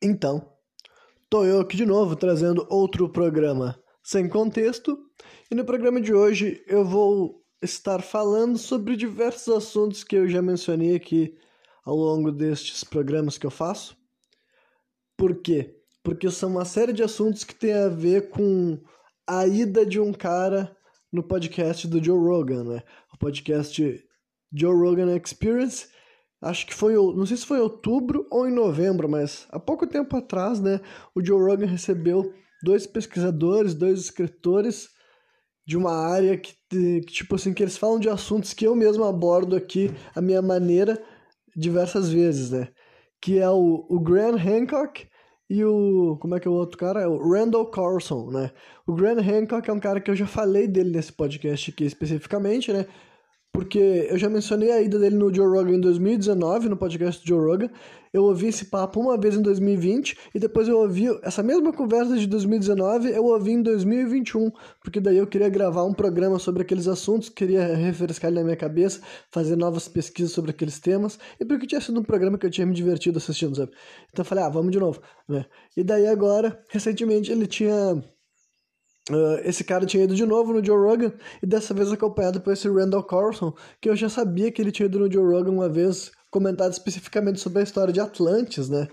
Então, tô eu aqui de novo trazendo outro programa sem contexto, e no programa de hoje eu vou estar falando sobre diversos assuntos que eu já mencionei aqui ao longo destes programas que eu faço. Por quê? Porque são uma série de assuntos que tem a ver com a ida de um cara no podcast do Joe Rogan, né? O podcast Joe Rogan Experience, acho que foi, não sei se foi outubro ou em novembro, mas há pouco tempo atrás, né, o Joe Rogan recebeu dois pesquisadores, dois escritores de uma área que, que, tipo assim, que eles falam de assuntos que eu mesmo abordo aqui a minha maneira diversas vezes, né? Que é o, o Graham Hancock e o. Como é que é o outro cara? É o Randall Carlson, né? O Graham Hancock é um cara que eu já falei dele nesse podcast aqui especificamente, né? Porque eu já mencionei a ida dele no Joe Rogan em 2019, no podcast do Joe Rogan. Eu ouvi esse papo uma vez em 2020 e depois eu ouvi essa mesma conversa de 2019, eu ouvi em 2021, porque daí eu queria gravar um programa sobre aqueles assuntos, queria refrescar ele na minha cabeça, fazer novas pesquisas sobre aqueles temas, e porque tinha sido um programa que eu tinha me divertido assistindo, sabe? Então eu falei, ah, vamos de novo, né? E daí agora, recentemente ele tinha Uh, esse cara tinha ido de novo no Joe Rogan e dessa vez acompanhado por esse Randall Carlson, que eu já sabia que ele tinha ido no Joe Rogan uma vez, comentado especificamente sobre a história de Atlantis, né?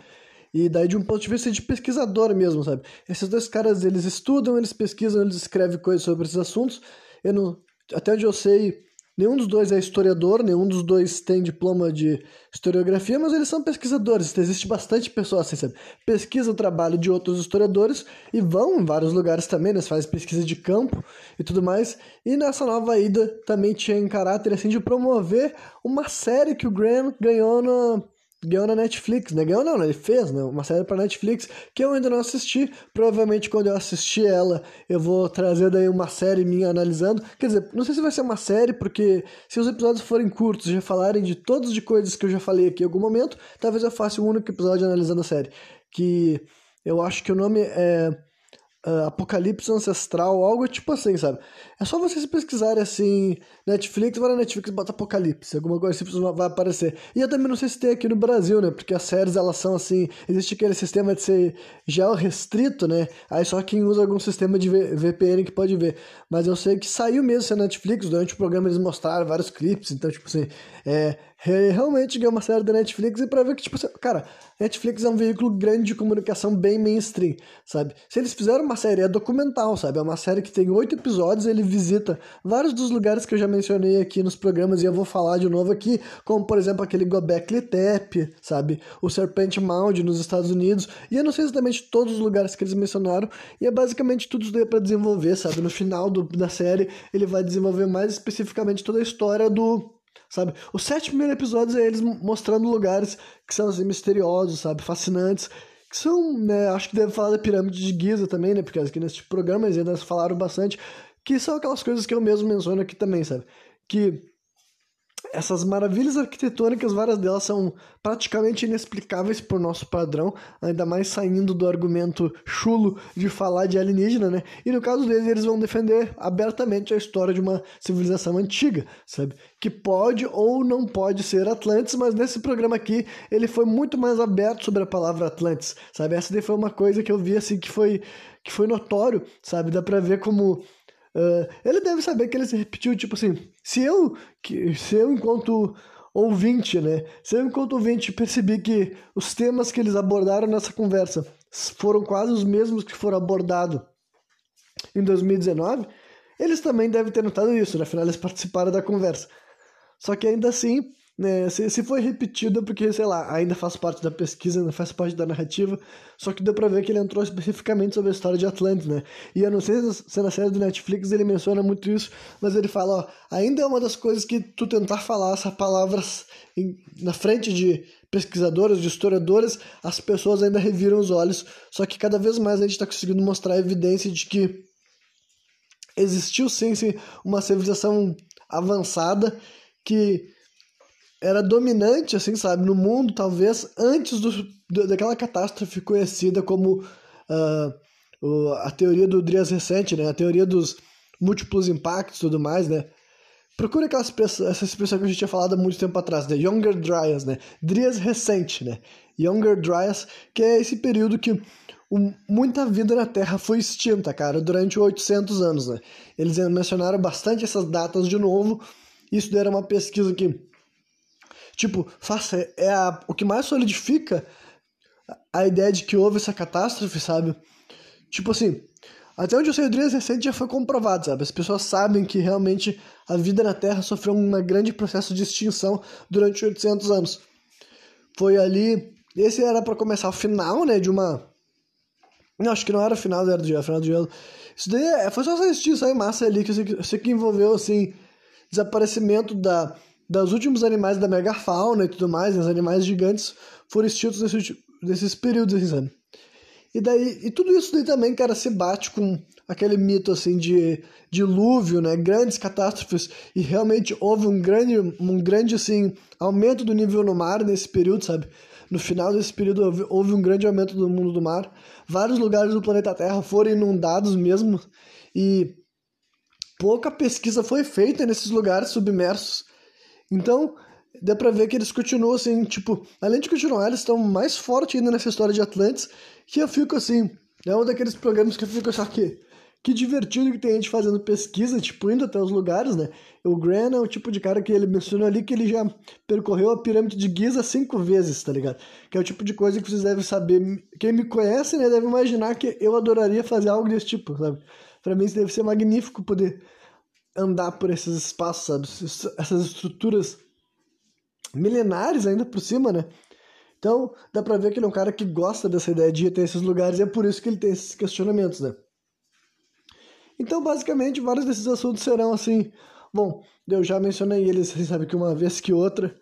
E daí de um ponto de vista de pesquisador mesmo, sabe? Esses dois caras, eles estudam, eles pesquisam, eles escrevem coisas sobre esses assuntos. Eu não, até onde eu sei, Nenhum dos dois é historiador, nenhum dos dois tem diploma de historiografia, mas eles são pesquisadores. Existe bastante pessoas assim, sabe? Pesquisa o trabalho de outros historiadores e vão em vários lugares também, né? fazem pesquisa de campo e tudo mais. E nessa nova ida também tinha em caráter assim de promover uma série que o Graham ganhou na ganhou na Netflix, né? Ganhou não, né? Ele fez, né? Uma série pra Netflix que eu ainda não assisti. Provavelmente quando eu assistir ela, eu vou trazer daí uma série minha analisando. Quer dizer, não sei se vai ser uma série, porque se os episódios forem curtos já falarem de todas de coisas que eu já falei aqui em algum momento, talvez eu faça um único episódio analisando a série. Que eu acho que o nome é uh, Apocalipse Ancestral, algo tipo assim, sabe? É só vocês pesquisarem assim, Netflix, vai na Netflix bota Apocalipse, alguma coisa assim vai aparecer. E eu também não sei se tem aqui no Brasil, né? Porque as séries, elas são assim, existe aquele sistema de ser geo restrito, né? Aí só quem usa algum sistema de VPN que pode ver. Mas eu sei que saiu mesmo essa Netflix, durante o programa eles mostraram vários clipes, então, tipo assim, é, realmente ganhou uma série da Netflix e pra ver que, tipo cara, Netflix é um veículo grande de comunicação bem mainstream, sabe? Se eles fizeram uma série, é documental, sabe? É uma série que tem oito episódios, ele visita vários dos lugares que eu já mencionei aqui nos programas e eu vou falar de novo aqui, como, por exemplo, aquele Gobekli Tepe, sabe? O Serpent Mound nos Estados Unidos, e eu não sei exatamente todos os lugares que eles mencionaram, e é basicamente tudo isso daí pra desenvolver, sabe? No final do, da série, ele vai desenvolver mais especificamente toda a história do sabe? Os sete primeiros episódios é eles mostrando lugares que são assim, misteriosos, sabe? Fascinantes. Que são, né? Acho que deve falar da pirâmide de Giza também, né? Porque aqui nesse programa eles ainda falaram bastante. Que são aquelas coisas que eu mesmo menciono aqui também, sabe? Que essas maravilhas arquitetônicas, várias delas são praticamente inexplicáveis por nosso padrão, ainda mais saindo do argumento chulo de falar de alienígena, né? E no caso deles, eles vão defender abertamente a história de uma civilização antiga, sabe? Que pode ou não pode ser Atlantis, mas nesse programa aqui, ele foi muito mais aberto sobre a palavra Atlantis, sabe? Essa daí foi uma coisa que eu vi, assim, que foi, que foi notório, sabe? Dá pra ver como Uh, ele deve saber que ele se repetiu, tipo assim, se eu, que, se eu enquanto ouvinte, né, se eu enquanto ouvinte percebi que os temas que eles abordaram nessa conversa foram quase os mesmos que foram abordados em 2019, eles também devem ter notado isso, né? afinal eles participaram da conversa. Só que ainda assim, né, se, se foi repetido, porque, sei lá, ainda faz parte da pesquisa, ainda faz parte da narrativa, só que deu pra ver que ele entrou especificamente sobre a história de Atlantis, né? E eu não sei se na série do Netflix ele menciona muito isso, mas ele fala, ó, ainda é uma das coisas que tu tentar falar essas palavras em, na frente de pesquisadores, de historiadores, as pessoas ainda reviram os olhos, só que cada vez mais a gente está conseguindo mostrar evidência de que existiu sim uma civilização avançada que era dominante, assim, sabe, no mundo, talvez, antes do, daquela catástrofe conhecida como uh, a teoria do Drias recente, né, a teoria dos múltiplos impactos e tudo mais, né, Procure aquela expressão, essa expressão que a gente tinha falado há muito tempo atrás, né? Younger Dryas, né? Dryas recente, né? Younger Dryas, que é esse período que um, muita vida na Terra foi extinta, cara, durante 800 anos, né? Eles mencionaram bastante essas datas de novo. Isso era uma pesquisa que, tipo, faça, é a, o que mais solidifica a ideia de que houve essa catástrofe, sabe? Tipo assim, até onde eu sei, o Drias recente já foi comprovado, sabe? As pessoas sabem que realmente a vida na Terra sofreu um grande processo de extinção durante 800 anos. Foi ali. Esse era para começar o final, né? De uma. Não, acho que não era o final Era do Gelo, final do Gelo. Isso daí é, foi só essa extinção em massa ali que que eu sei que envolveu, assim, desaparecimento da, das últimos animais da megafauna e tudo mais, os animais gigantes foram extintos nesse, nesses períodos, assim? E daí, e tudo isso daí também, cara, se bate com aquele mito assim de dilúvio, né, grandes catástrofes e realmente houve um grande um grande assim aumento do nível no mar nesse período, sabe? No final desse período houve, houve um grande aumento do mundo do mar. Vários lugares do planeta Terra foram inundados mesmo e pouca pesquisa foi feita nesses lugares submersos. Então, dá pra ver que eles continuam assim, tipo, além de continuar, eles estão mais fortes ainda nessa história de Atlantis que eu fico assim, é um daqueles programas que eu fico achando que que divertido que tem gente fazendo pesquisa, tipo, indo até os lugares, né? O Gran é o tipo de cara que ele mencionou ali que ele já percorreu a pirâmide de Giza cinco vezes, tá ligado? Que é o tipo de coisa que vocês devem saber. Quem me conhece, né, deve imaginar que eu adoraria fazer algo desse tipo, sabe? Pra mim isso deve ser magnífico poder andar por esses espaços, sabe? Essas estruturas milenares ainda por cima, né? Então, dá pra ver que ele é um cara que gosta dessa ideia de ir até esses lugares e é por isso que ele tem esses questionamentos, né? Então, basicamente, vários desses assuntos serão assim. Bom, eu já mencionei eles, sabe que uma vez que outra.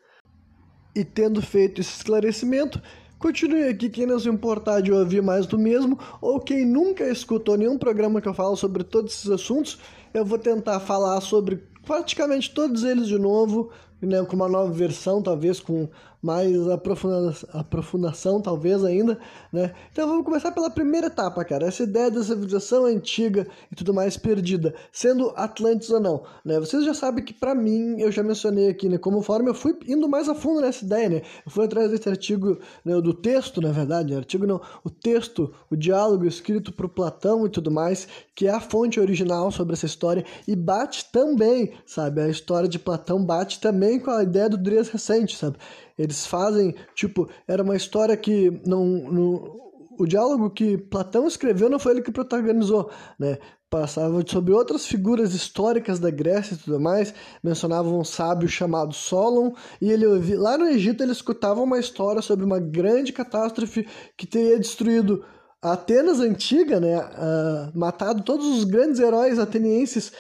E tendo feito esse esclarecimento, continue aqui quem não se importar de ouvir mais do mesmo, ou quem nunca escutou nenhum programa que eu falo sobre todos esses assuntos, eu vou tentar falar sobre praticamente todos eles de novo, né, com uma nova versão, talvez com mais aprofunda aprofundação, talvez ainda, né? Então vamos começar pela primeira etapa, cara. Essa ideia da civilização antiga e tudo mais perdida, sendo Atlantis ou não, né? Vocês já sabem que para mim, eu já mencionei aqui, né? Como forma, eu fui indo mais a fundo nessa ideia, né? Eu fui atrás desse artigo, né, do texto, na verdade, artigo não, o texto, o diálogo escrito por Platão e tudo mais, que é a fonte original sobre essa história e bate também, sabe? A história de Platão bate também com a ideia do Dries recente, sabe? Eles fazem, tipo, era uma história que não, não o diálogo que Platão escreveu não foi ele que protagonizou, né? Passava sobre outras figuras históricas da Grécia e tudo mais, mencionavam um sábio chamado Solon, e ele lá no Egito ele escutava uma história sobre uma grande catástrofe que teria destruído a Atenas antiga, né? Uh, matado todos os grandes heróis atenienses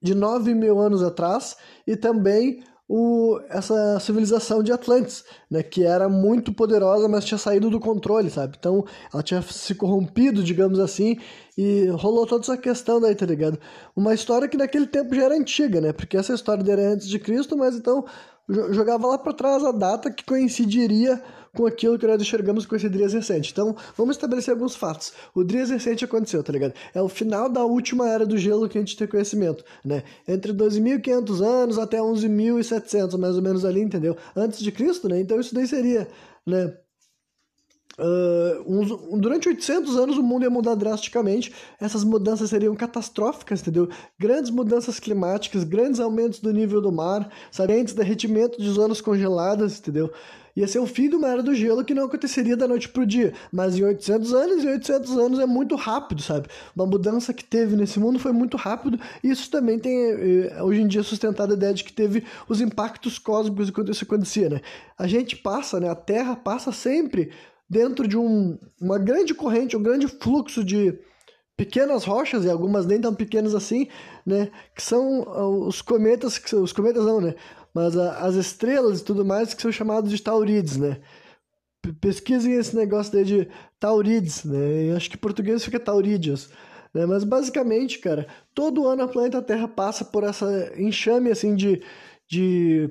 de 9 mil anos atrás, e também o, essa civilização de Atlantis, né, que era muito poderosa, mas tinha saído do controle, sabe? Então ela tinha se corrompido, digamos assim, e rolou toda essa questão daí, tá ligado? Uma história que naquele tempo já era antiga, né? Porque essa história era antes de Cristo, mas então jogava lá para trás a data que coincidiria com aquilo que nós enxergamos com esse Drias recente. Então, vamos estabelecer alguns fatos. O Drias recente aconteceu, tá ligado? É o final da última era do gelo que a gente tem conhecimento, né? Entre 2.500 anos até 11.700, mais ou menos ali, entendeu? Antes de Cristo, né? Então, isso daí seria, né? Uh, durante 800 anos o mundo ia mudar drasticamente, essas mudanças seriam catastróficas, entendeu? Grandes mudanças climáticas, grandes aumentos do nível do mar, sabe? derretimento de zonas congeladas, entendeu? Ia ser o fim de uma era do gelo que não aconteceria da noite pro dia, mas em 800 anos, e 800 anos é muito rápido, sabe? Uma mudança que teve nesse mundo foi muito rápido, e isso também tem, eh, hoje em dia, sustentado a ideia de que teve os impactos cósmicos quando isso acontecia, né? A gente passa, né? A Terra passa sempre dentro de um, uma grande corrente, um grande fluxo de pequenas rochas, e algumas nem tão pequenas assim, né? Que são ah, os cometas, que os cometas não, né? Mas a, as estrelas e tudo mais que são chamados de taurides, né? Pesquisem esse negócio de taurides, né? Eu acho que em português fica taurídeos. Né? Mas basicamente, cara, todo ano a planeta Terra passa por essa enxame assim de, de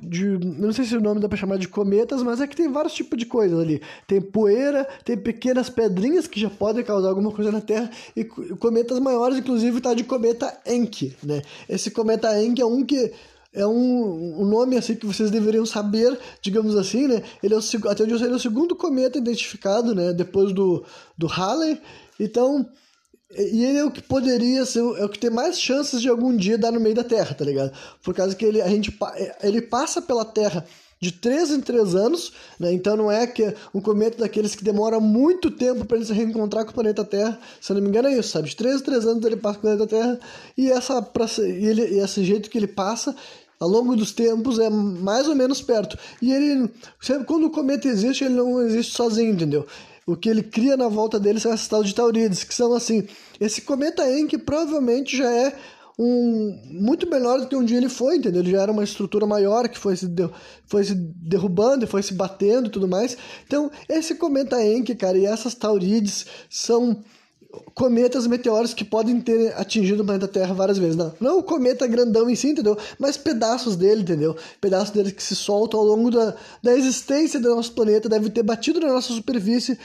de. Não sei se o nome dá pra chamar de cometas, mas é que tem vários tipos de coisas ali. Tem poeira, tem pequenas pedrinhas que já podem causar alguma coisa na Terra, e cometas maiores, inclusive tá de cometa Encke, né? Esse cometa Encke é um que é um, um nome assim que vocês deveriam saber, digamos assim, né? Ele é o, até onde eu sei, ele é o segundo cometa identificado, né? Depois do, do Halley. Então, e ele é o que poderia ser, é o que tem mais chances de algum dia dar no meio da Terra, tá ligado? Por causa que ele, a gente, ele passa pela Terra de 3 em 3 anos, né? Então não é que um cometa daqueles que demora muito tempo para ele se reencontrar com o planeta Terra. Se eu não me engano é isso, sabe? De 3 em 3 anos ele passa com o planeta Terra e essa pra, e ele e esse jeito que ele passa ao longo dos tempos é mais ou menos perto. E ele, quando o cometa existe, ele não existe sozinho, entendeu? O que ele cria na volta dele são essas tal de Taurides, que são assim. Esse cometa Encke provavelmente já é um muito menor do que um dia ele foi, entendeu? Ele já era uma estrutura maior que foi se, de, foi se derrubando, foi se batendo e tudo mais. Então, esse cometa Encke, cara, e essas Taurides são cometas meteoros que podem ter atingido o planeta Terra várias vezes. Não, não o cometa grandão em si, entendeu? Mas pedaços dele, entendeu? Pedaços dele que se soltam ao longo da, da existência do nosso planeta, deve ter batido na nossa superfície,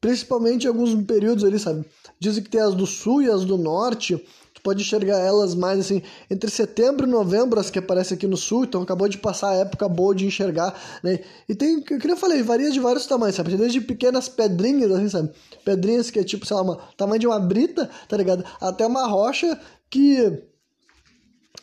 principalmente em alguns períodos ali, sabe? Dizem que tem as do sul e as do norte, Tu pode enxergar elas mais assim, entre setembro e novembro, as que aparecem aqui no sul, então acabou de passar a época boa de enxergar, né? E tem, que eu falei, varia de vários tamanhos, sabe? Desde pequenas pedrinhas, assim, sabe? Pedrinhas que é tipo, sei lá, uma, tamanho de uma brita, tá ligado? Até uma rocha que.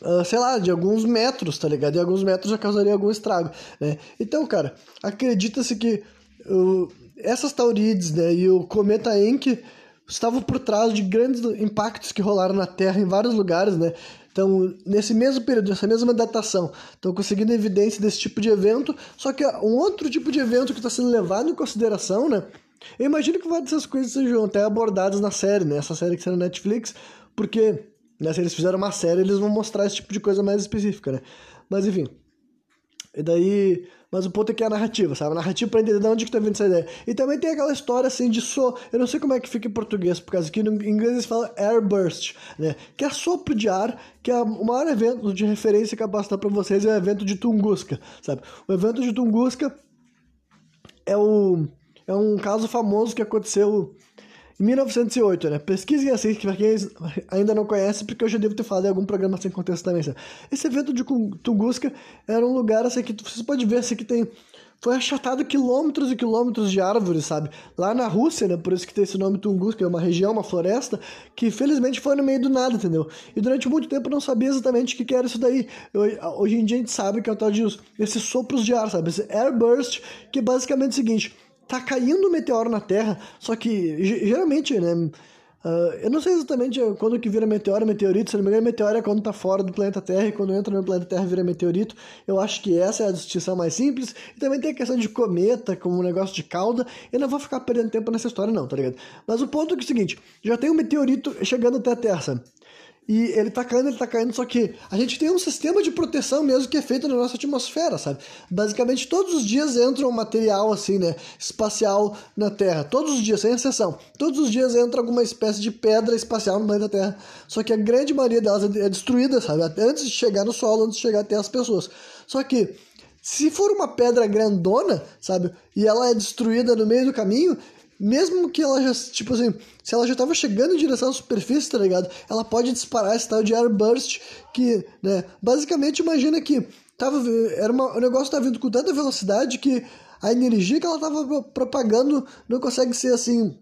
Uh, sei lá, de alguns metros, tá ligado? E alguns metros já causaria algum estrago, né? Então, cara, acredita-se que uh, essas taurides, né, e o cometa Encke estavam por trás de grandes impactos que rolaram na Terra em vários lugares, né? Então, nesse mesmo período, nessa mesma datação, estão conseguindo evidência desse tipo de evento, só que um outro tipo de evento que está sendo levado em consideração, né? Eu imagino que várias dessas coisas sejam até abordadas na série, né? Essa série que está na Netflix, porque né, se eles fizeram uma série, eles vão mostrar esse tipo de coisa mais específica, né? Mas enfim. E daí mas o ponto é que é a narrativa, sabe? A narrativa pra entender de onde que tá vindo essa ideia. E também tem aquela história assim de so. Eu não sei como é que fica em português, por causa que no inglês eles falam airburst, né? Que é sopro de ar, que é o maior evento de referência que eu posso dar pra vocês é o evento de Tunguska, sabe? O evento de Tunguska é o. É um caso famoso que aconteceu em 1908, né? Pesquisem assim, que pra quem ainda não conhece, porque eu já devo ter falado em algum programa sem contexto também, sabe? Esse evento de Tunguska era um lugar assim que vocês podem ver assim que tem foi achatado quilômetros e quilômetros de árvores, sabe? Lá na Rússia, né? Por isso que tem esse nome Tunguska, é uma região, uma floresta, que felizmente foi no meio do nada, entendeu? E durante muito tempo eu não sabia exatamente o que, que era isso daí. Eu, hoje em dia a gente sabe que é o tal de esses sopros de ar, sabe? Esse airburst, que é basicamente o seguinte tá caindo um meteoro na Terra, só que geralmente, né? Uh, eu não sei exatamente quando que vira meteoro, meteorito, se não me engano, meteoro é quando tá fora do planeta Terra e quando entra no planeta Terra vira meteorito. Eu acho que essa é a distinção mais simples. E também tem a questão de cometa, como um negócio de cauda. Eu não vou ficar perdendo tempo nessa história, não, tá ligado? Mas o ponto é, é o seguinte: já tem um meteorito chegando até a Terra, sabe? E ele tá caindo, ele tá caindo, só que a gente tem um sistema de proteção mesmo que é feito na nossa atmosfera, sabe? Basicamente, todos os dias entra um material assim, né? Espacial na Terra. Todos os dias, sem exceção. Todos os dias entra alguma espécie de pedra espacial no planeta Terra. Só que a grande maioria delas é destruída, sabe? Antes de chegar no solo, antes de chegar até as pessoas. Só que se for uma pedra grandona, sabe? E ela é destruída no meio do caminho, mesmo que ela já, tipo assim, se ela já estava chegando em direção à superfície, tá ligado? Ela pode disparar esse tal de airburst que, né, basicamente imagina que tava, era uma, o negócio estava vindo com tanta velocidade que a energia que ela estava propagando não consegue ser assim,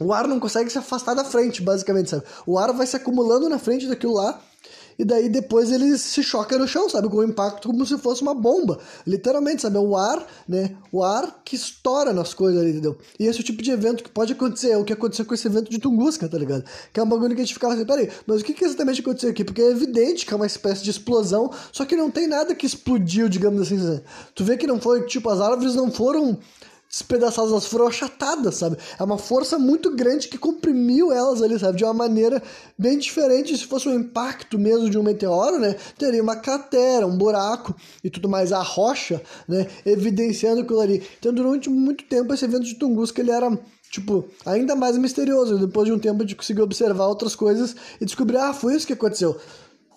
o ar não consegue se afastar da frente, basicamente, sabe? O ar vai se acumulando na frente daquilo lá e daí depois ele se choca no chão, sabe? Com o impacto como se fosse uma bomba. Literalmente, sabe? É o ar, né? O ar que estoura nas coisas ali, entendeu? E esse é o tipo de evento que pode acontecer. É o que aconteceu com esse evento de Tunguska, tá ligado? Que é um bagulho que a gente ficava assim, peraí, mas o que, que exatamente aconteceu aqui? Porque é evidente que é uma espécie de explosão, só que não tem nada que explodiu, digamos assim. Tu vê que não foi, tipo, as árvores não foram despedaçadas, elas foram achatadas, sabe? É uma força muito grande que comprimiu elas ali, sabe? De uma maneira bem diferente. Se fosse um impacto mesmo de um meteoro, né? Teria uma cratera, um buraco e tudo mais. A rocha, né? Evidenciando aquilo ali. Então, durante muito tempo, esse evento de Tunguska, ele era tipo, ainda mais misterioso. Depois de um tempo, a gente conseguiu observar outras coisas e descobrir, ah, foi isso que aconteceu.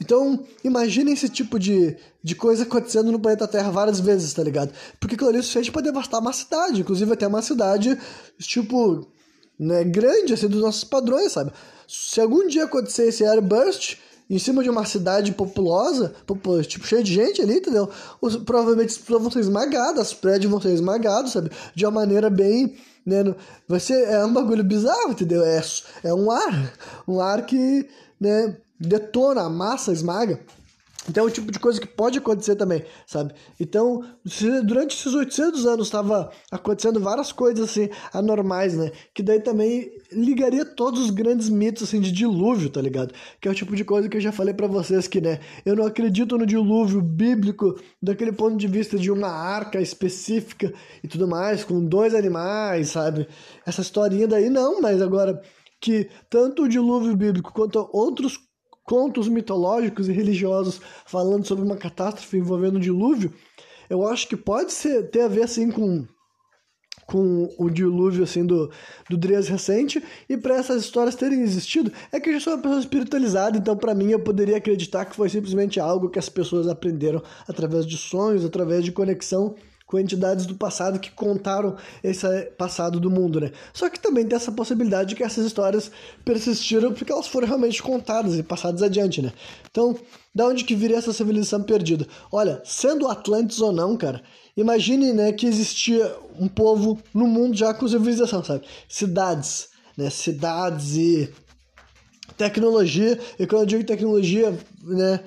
Então, imagine esse tipo de, de coisa acontecendo no planeta Terra várias vezes, tá ligado? Porque aquilo ali suficiente pra devastar uma cidade, inclusive até uma cidade, tipo, né, grande, assim, dos nossos padrões, sabe? Se algum dia acontecer esse airburst em cima de uma cidade populosa, tipo, cheia de gente ali, entendeu? Os, provavelmente as pessoas vão ser esmagadas, os prédios vão ser esmagados, sabe? De uma maneira bem né? Vai ser, é um bagulho bizarro, entendeu? É, é um ar, um ar que né, detona, amassa, esmaga. Então é o tipo de coisa que pode acontecer também, sabe? Então, durante esses 800 anos estava acontecendo várias coisas assim anormais, né? Que daí também ligaria todos os grandes mitos assim de dilúvio, tá ligado? Que é o tipo de coisa que eu já falei para vocês que, né, eu não acredito no dilúvio bíblico daquele ponto de vista de uma arca específica e tudo mais, com dois animais, sabe? Essa historinha daí não, mas agora que tanto o dilúvio bíblico quanto outros contos mitológicos e religiosos falando sobre uma catástrofe envolvendo o dilúvio, eu acho que pode ser, ter a ver assim com com o dilúvio assim do, do Dries recente. E para essas histórias terem existido é que eu já sou uma pessoa espiritualizada então para mim eu poderia acreditar que foi simplesmente algo que as pessoas aprenderam através de sonhos através de conexão com entidades do passado que contaram esse passado do mundo, né? Só que também tem essa possibilidade de que essas histórias persistiram porque elas foram realmente contadas e passadas adiante, né? Então, da onde que viria essa civilização perdida? Olha, sendo Atlantis ou não, cara, imagine, né, que existia um povo no mundo já com civilização, sabe? Cidades, né? Cidades e tecnologia, e quando eu digo tecnologia, né,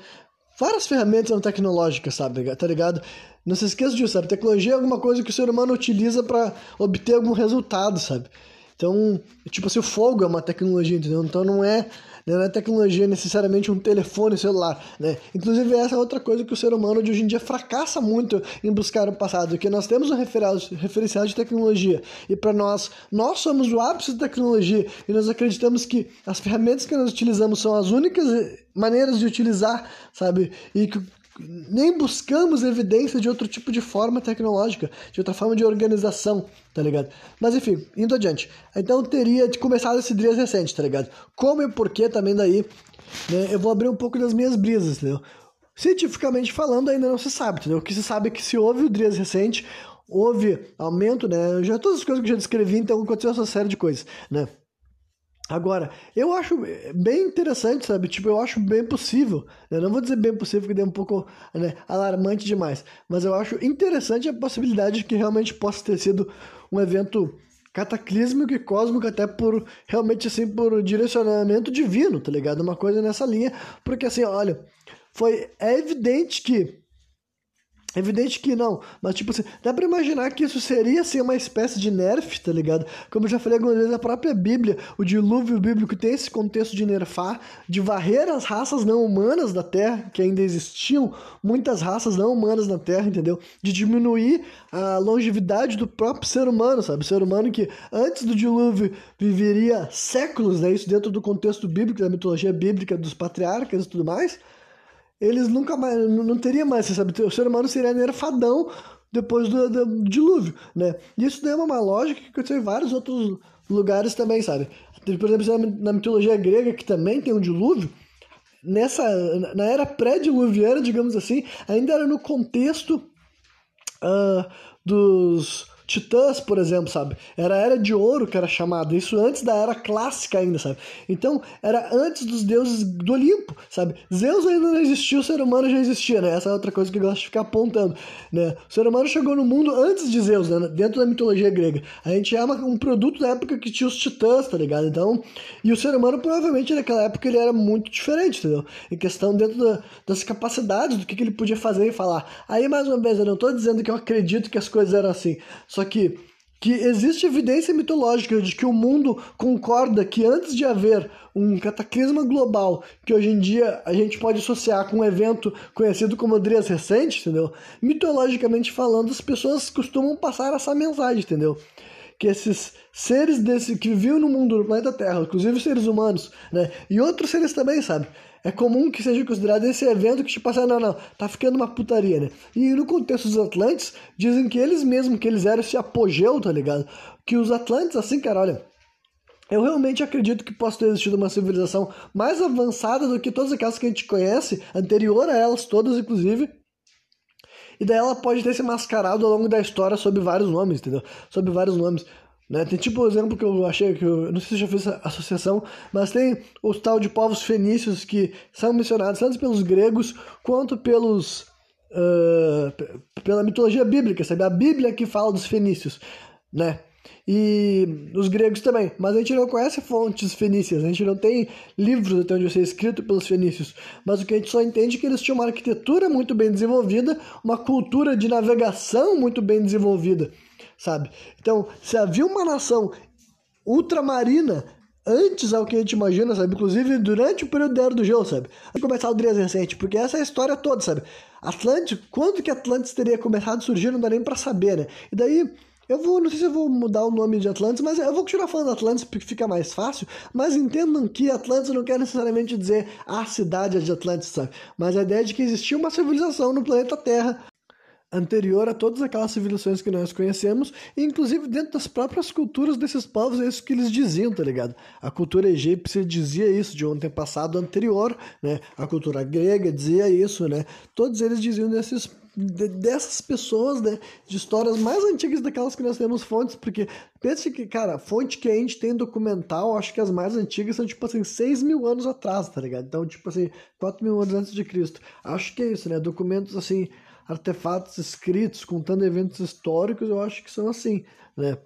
várias ferramentas tecnológicas, sabe? Tá ligado? Não se esqueça disso, sabe? Tecnologia é alguma coisa que o ser humano utiliza para obter algum resultado, sabe? Então, tipo assim, o fogo é uma tecnologia, entendeu? Então não é, não é tecnologia necessariamente um telefone celular, né? Inclusive essa é outra coisa que o ser humano de hoje em dia fracassa muito em buscar o passado, que nós temos um referencial de tecnologia e para nós, nós somos o ápice da tecnologia e nós acreditamos que as ferramentas que nós utilizamos são as únicas maneiras de utilizar, sabe? E que nem buscamos evidência de outro tipo de forma tecnológica, de outra forma de organização, tá ligado? Mas enfim, indo adiante. Então teria de começar esse Drias recente, tá ligado? Como e porquê também daí, né? Eu vou abrir um pouco das minhas brisas, entendeu? Cientificamente falando, ainda não se sabe, entendeu? O que se sabe é que se houve o Drias recente, houve aumento, né? Já todas as coisas que eu já descrevi, então aconteceu essa série de coisas, né? Agora, eu acho bem interessante, sabe? Tipo, eu acho bem possível. Eu não vou dizer bem possível, porque é um pouco né, alarmante demais. Mas eu acho interessante a possibilidade de que realmente possa ter sido um evento cataclísmico e cósmico, até por realmente assim, por direcionamento divino, tá ligado? Uma coisa nessa linha. Porque assim, olha, foi é evidente que Evidente que não, mas tipo assim, dá pra imaginar que isso seria assim uma espécie de nerf, tá ligado? Como eu já falei algumas vezes, a própria Bíblia, o dilúvio bíblico tem esse contexto de nerfar, de varrer as raças não humanas da Terra, que ainda existiam muitas raças não humanas na Terra, entendeu? De diminuir a longevidade do próprio ser humano, sabe? O ser humano que antes do dilúvio viveria séculos, né? Isso dentro do contexto bíblico, da mitologia bíblica, dos patriarcas e tudo mais eles nunca mais, não teria mais, você sabe, o ser humano seria nerfadão depois do, do dilúvio, né? E isso daí é uma lógica que aconteceu em vários outros lugares também, sabe? Por exemplo, na mitologia grega, que também tem um dilúvio, nessa, na era pré-diluviana, digamos assim, ainda era no contexto uh, dos Titãs, por exemplo, sabe? Era a Era de Ouro que era chamada, isso antes da Era Clássica ainda, sabe? Então, era antes dos deuses do Olimpo, sabe? Zeus ainda não existia, o ser humano já existia, né? Essa é outra coisa que eu gosto de ficar apontando, né? O ser humano chegou no mundo antes de Zeus, né? Dentro da mitologia grega. A gente é uma, um produto da época que tinha os titãs, tá ligado? Então, e o ser humano provavelmente naquela época ele era muito diferente, entendeu? Em questão dentro da, das capacidades, do que, que ele podia fazer e falar. Aí, mais uma vez, eu não tô dizendo que eu acredito que as coisas eram assim, só que, que existe evidência mitológica de que o mundo concorda que antes de haver um cataclisma global, que hoje em dia a gente pode associar com um evento conhecido como Drias Recente, entendeu? Mitologicamente falando, as pessoas costumam passar essa mensagem, entendeu? que esses seres desse que viviam no mundo, no planeta Terra, inclusive seres humanos, né, e outros seres também, sabe, é comum que seja considerado esse evento que, tipo assim, não, não, tá ficando uma putaria, né? E no contexto dos Atlantes, dizem que eles mesmos, que eles eram esse apogeu, tá ligado? Que os Atlantes, assim, cara, olha, eu realmente acredito que possa ter existido uma civilização mais avançada do que todas aquelas que a gente conhece, anterior a elas todas, inclusive. E daí ela pode ter se mascarado ao longo da história sob vários nomes, entendeu? Sob vários nomes. Né? Tem tipo o exemplo que eu achei, que eu não sei se já fiz associação, mas tem o tal de povos fenícios que são mencionados tanto pelos gregos quanto pelos. Uh, pela mitologia bíblica, sabe? A Bíblia que fala dos fenícios, né? E os gregos também, mas a gente não conhece fontes fenícias, a gente não tem livros até onde eu sei escrito pelos fenícios, mas o que a gente só entende é que eles tinham uma arquitetura muito bem desenvolvida, uma cultura de navegação muito bem desenvolvida sabe? Então, se havia uma nação ultramarina antes ao que a gente imagina, sabe? Inclusive durante o período da Era do Gelo, sabe? A começar o Drias recente, porque essa é a história toda, sabe? Atlântico, quando que Atlantis teria começado a surgir, não dá nem para saber, né? E daí, eu vou, não sei se eu vou mudar o nome de Atlantis, mas eu vou continuar falando Atlantis porque fica mais fácil, mas entendam que Atlantis não quer necessariamente dizer a cidade de Atlantis, sabe? Mas a ideia de que existia uma civilização no planeta Terra anterior a todas aquelas civilizações que nós conhecemos, e inclusive dentro das próprias culturas desses povos, é isso que eles diziam, tá ligado? A cultura egípcia dizia isso de um passado anterior, né? A cultura grega dizia isso, né? Todos eles diziam desses dessas pessoas, né, de histórias mais antigas daquelas que nós temos fontes, porque pense que, cara, fonte que a gente tem documental, acho que as mais antigas são, tipo assim, 6 mil anos atrás, tá ligado? Então, tipo assim, 4 mil anos antes de Cristo. Acho que é isso, né? Documentos, assim, artefatos escritos contando eventos históricos, eu acho que são assim, né?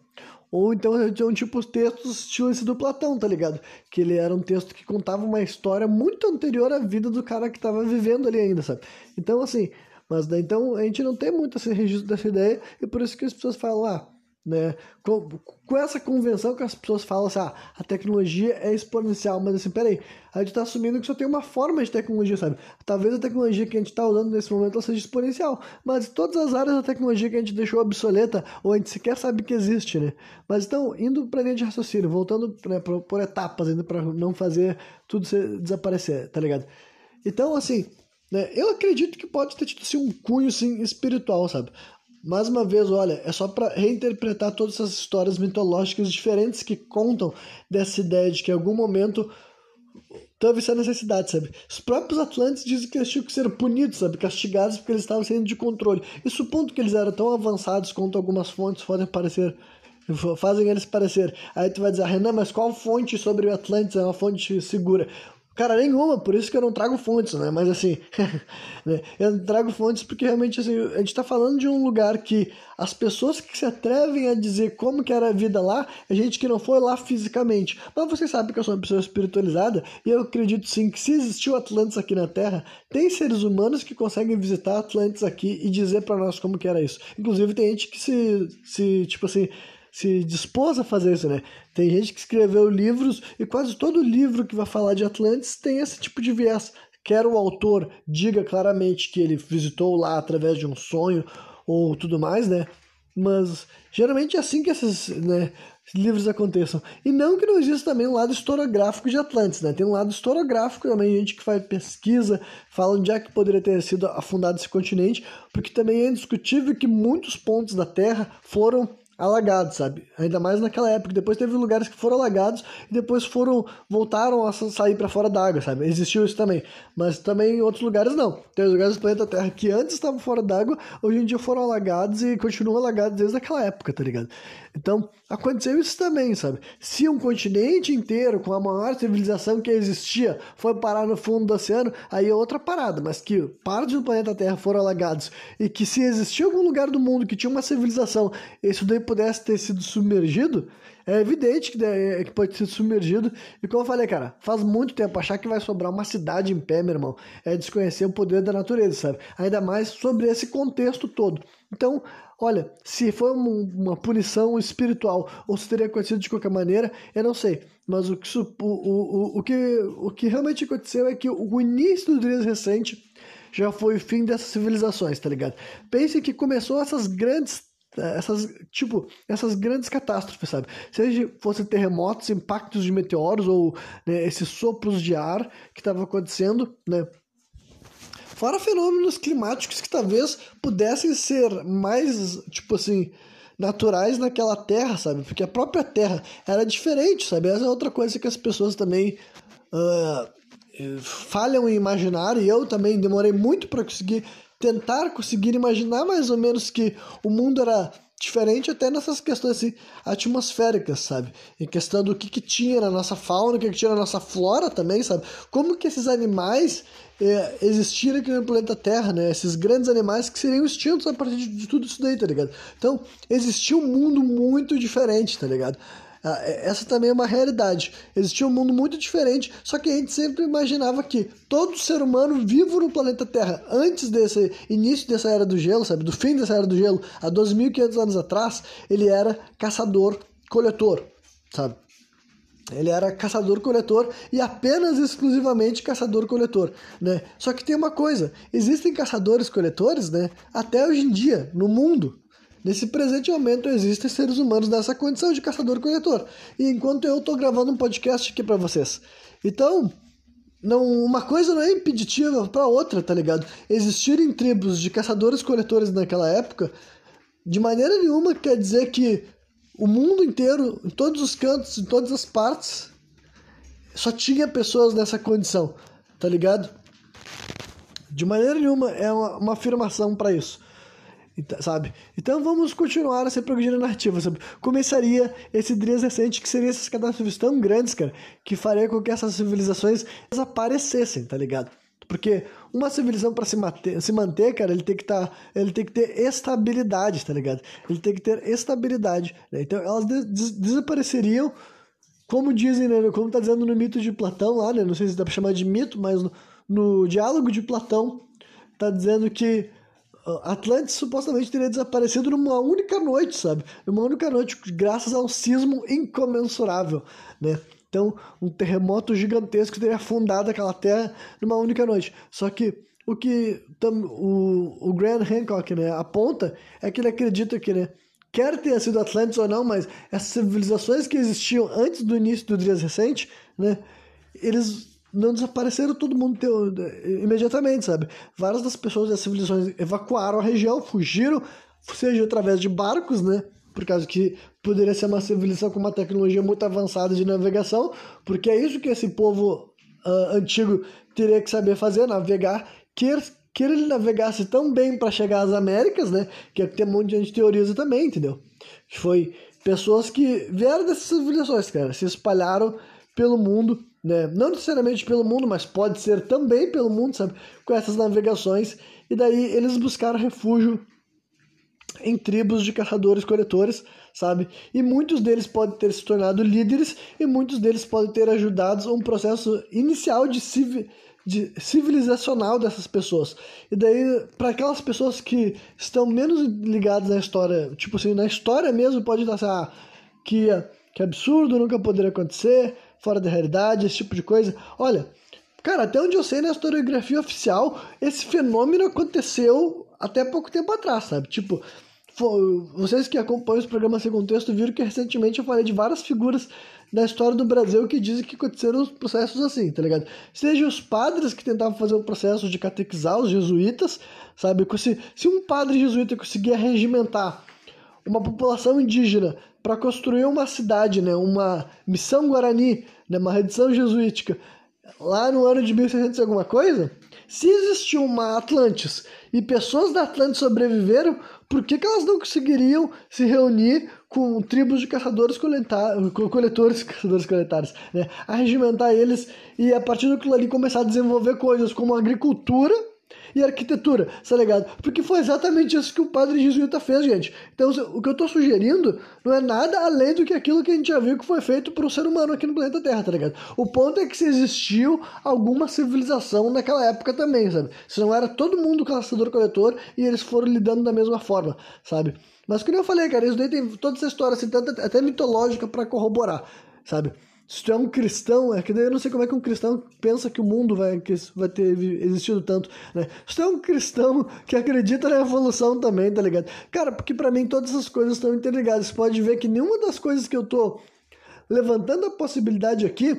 Ou então são tipo textos estilo esse do Platão, tá ligado? Que ele era um texto que contava uma história muito anterior à vida do cara que estava vivendo ali ainda, sabe? Então, assim, mas daí então a gente não tem muito esse registro dessa ideia, e por isso que as pessoas falam, ah, né? Com, com, essa convenção que as pessoas falam assim, ah, a tecnologia é exponencial, mas assim, peraí, a gente está assumindo que só tem uma forma de tecnologia, sabe? Talvez a tecnologia que a gente está usando nesse momento seja exponencial, mas todas as áreas da tecnologia que a gente deixou obsoleta, ou a gente sequer sabe que existe, né? Mas então, indo para a linha de raciocínio, voltando né, por, por etapas, ainda para não fazer tudo desaparecer, tá ligado? Então, assim, né, eu acredito que pode ter tido assim, um cunho assim, espiritual, sabe? Mais uma vez, olha, é só para reinterpretar todas essas histórias mitológicas diferentes que contam dessa ideia de que em algum momento teve essa necessidade, sabe? Os próprios Atlantes dizem que eles tinham que ser punidos, sabe? Castigados porque eles estavam saindo de controle. E supondo que eles eram tão avançados quanto algumas fontes podem parecer fazem eles parecer. Aí tu vai dizer, Renan, mas qual fonte sobre o Atlantis é uma fonte segura? Cara, nenhuma, por isso que eu não trago fontes, né? Mas assim, né? eu trago fontes porque realmente assim, a gente tá falando de um lugar que as pessoas que se atrevem a dizer como que era a vida lá, é gente que não foi lá fisicamente. Mas você sabe que eu sou uma pessoa espiritualizada e eu acredito sim que se existiu Atlantis aqui na Terra, tem seres humanos que conseguem visitar Atlantis aqui e dizer para nós como que era isso. Inclusive tem gente que se, se tipo assim, se dispôs a fazer isso, né? Tem gente que escreveu livros e quase todo livro que vai falar de Atlantis tem esse tipo de viés. Quer o autor diga claramente que ele visitou lá através de um sonho ou tudo mais, né? Mas geralmente é assim que esses né, livros aconteçam. E não que não exista também um lado historiográfico de Atlantis, né? Tem um lado historiográfico também, gente que faz pesquisa, fala onde é que poderia ter sido afundado esse continente, porque também é indiscutível que muitos pontos da Terra foram alagados, sabe? Ainda mais naquela época. Depois teve lugares que foram alagados e depois foram voltaram a sair para fora d'água, sabe? Existiu isso também. Mas também em outros lugares não. Tem lugares do planeta Terra que antes estavam fora d'água, hoje em dia foram alagados e continuam alagados desde aquela época, tá ligado? Então, aconteceu isso também, sabe? Se um continente inteiro, com a maior civilização que existia, foi parar no fundo do oceano, aí é outra parada, mas que parte do planeta Terra foram alagados e que se existia algum lugar do mundo que tinha uma civilização, isso daí pudesse ter sido submergido, é evidente que, é, que pode ser submergido. E como eu falei, cara, faz muito tempo achar que vai sobrar uma cidade em pé, meu irmão, é desconhecer o poder da natureza, sabe? Ainda mais sobre esse contexto todo. Então, olha, se foi uma punição espiritual ou se teria acontecido de qualquer maneira, eu não sei. Mas o que, o, o, o, que, o que realmente aconteceu é que o início do dias recente já foi o fim dessas civilizações, tá ligado? Pense que começou essas grandes essas tipo essas grandes catástrofes sabe seja fossem terremotos impactos de meteoros ou né, esses sopros de ar que estavam acontecendo né fora fenômenos climáticos que talvez pudessem ser mais tipo assim naturais naquela terra, sabe? Porque a própria terra era diferente, sabe? Essa é outra coisa que as pessoas também uh, falham em imaginar, e eu também demorei muito para conseguir tentar conseguir imaginar mais ou menos que o mundo era diferente até nessas questões assim, atmosféricas, sabe? Em questão do que, que tinha na nossa fauna, o que, que tinha na nossa flora também, sabe? Como que esses animais é, existiram aqui no planeta Terra, né? Esses grandes animais que seriam extintos a partir de, de tudo isso daí, tá ligado? Então, existia um mundo muito diferente, tá ligado? Ah, é, essa também é uma realidade. Existia um mundo muito diferente, só que a gente sempre imaginava que todo ser humano vivo no planeta Terra, antes desse início dessa era do gelo, sabe, do fim dessa era do gelo, há 2.500 anos atrás, ele era caçador-coletor, sabe? Ele era caçador-coletor e apenas exclusivamente caçador-coletor, né? Só que tem uma coisa, existem caçadores-coletores, né, até hoje em dia no mundo, Nesse presente momento existem seres humanos nessa condição de caçador-coletor. E enquanto eu estou gravando um podcast aqui para vocês. Então, não, uma coisa não é impeditiva para outra, tá ligado? Existirem tribos de caçadores-coletores naquela época, de maneira nenhuma quer dizer que o mundo inteiro, em todos os cantos, em todas as partes, só tinha pessoas nessa condição, tá ligado? De maneira nenhuma é uma, uma afirmação para isso. Então, sabe? Então vamos continuar essa progredir narrativa, sabe? Começaria esse Drias recente, que seria essas catástrofes tão grandes, cara, que faria com que essas civilizações desaparecessem, tá ligado? Porque uma civilização para se, se manter, cara, ele tem que tá, ele tem que ter estabilidade, tá ligado? Ele tem que ter estabilidade, né? Então elas des desapareceriam, como dizem, né? Como tá dizendo no mito de Platão lá, né? Não sei se dá para chamar de mito, mas no, no diálogo de Platão tá dizendo que Atlantis supostamente teria desaparecido numa única noite, sabe? Numa única noite, graças a um sismo incomensurável, né? Então, um terremoto gigantesco teria afundado aquela terra numa única noite. Só que o que o, o Graham Hancock né, aponta é que ele acredita que, né, quer tenha sido Atlantis ou não, mas essas civilizações que existiam antes do início do Dias Recente, né, eles não desapareceram todo mundo imediatamente, sabe? Várias das pessoas das civilizações evacuaram a região, fugiram, seja através de barcos, né? Por causa que poderia ser uma civilização com uma tecnologia muito avançada de navegação, porque é isso que esse povo uh, antigo teria que saber fazer, navegar, quer, quer ele navegasse tão bem para chegar às Américas, né? Que é tem um monte de gente teoriza também, entendeu? Que foi pessoas que vieram dessas civilizações, cara, se espalharam pelo mundo né? Não necessariamente pelo mundo, mas pode ser também pelo mundo, sabe? Com essas navegações. E daí eles buscaram refúgio em tribos de caçadores-coletores, sabe? E muitos deles podem ter se tornado líderes e muitos deles podem ter ajudado um processo inicial de, civi de civilizacional dessas pessoas. E daí, para aquelas pessoas que estão menos ligadas na história, tipo assim, na história mesmo, pode estar assim, ah, que, que absurdo, nunca poderia acontecer, fora da realidade, esse tipo de coisa. Olha, cara, até onde eu sei na historiografia oficial, esse fenômeno aconteceu até pouco tempo atrás, sabe? Tipo, vocês que acompanham os programas Sem Contexto viram que recentemente eu falei de várias figuras da história do Brasil que dizem que aconteceram processos assim, tá ligado? Seja os padres que tentavam fazer o processo de catequizar os jesuítas, sabe? Se, se um padre jesuíta conseguia regimentar uma população indígena para construir uma cidade, né, uma missão guarani, né, uma redenção jesuítica, lá no ano de 1600 alguma coisa, se existiu uma Atlantis e pessoas da Atlantis sobreviveram, por que, que elas não conseguiriam se reunir com tribos de caçadores coletores, caçadores coletares, né? A regimentar eles e a partir daquilo ali começar a desenvolver coisas como agricultura e arquitetura, tá ligado? Porque foi exatamente isso que o padre jesuíta fez, gente. Então, o que eu tô sugerindo não é nada além do que aquilo que a gente já viu que foi feito um ser humano aqui no planeta Terra, tá ligado? O ponto é que se existiu alguma civilização naquela época também, sabe? Se não era todo mundo caçador-coletor e eles foram lidando da mesma forma, sabe? Mas como eu falei, cara, isso daí tem toda essa história, assim, até mitológica para corroborar, sabe? Se tu é um cristão, é que daí eu não sei como é que um cristão pensa que o mundo vai, que vai ter existido tanto, né? Se tu é um cristão que acredita na evolução também, tá ligado? Cara, porque para mim todas essas coisas estão interligadas. Você pode ver que nenhuma das coisas que eu tô levantando a possibilidade aqui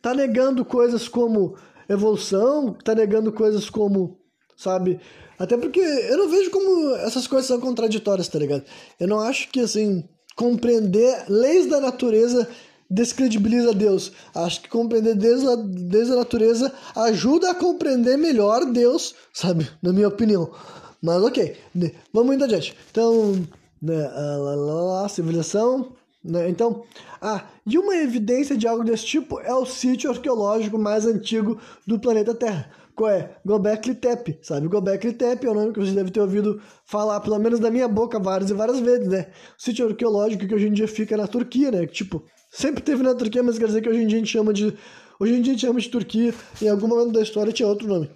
tá negando coisas como evolução, tá negando coisas como, sabe, Até porque eu não vejo como essas coisas são contraditórias, tá ligado? Eu não acho que, assim, compreender leis da natureza descredibiliza Deus. Acho que compreender Deus, Deus da natureza ajuda a compreender melhor Deus, sabe? Na minha opinião. Mas ok, vamos indo adiante. Então, né, a, civilização, né? Então, ah, e uma evidência de algo desse tipo é o sítio arqueológico mais antigo do planeta Terra. Qual é? Gobekli Tepe, sabe? Gobekli Tepe é o nome que você deve ter ouvido falar, pelo menos da minha boca, várias e várias vezes, né? O sítio arqueológico que hoje em dia fica na Turquia, né? Tipo, sempre teve na Turquia, mas quer dizer que hoje em dia a gente chama de... Hoje em dia a gente chama de Turquia, em algum momento da história tinha outro nome.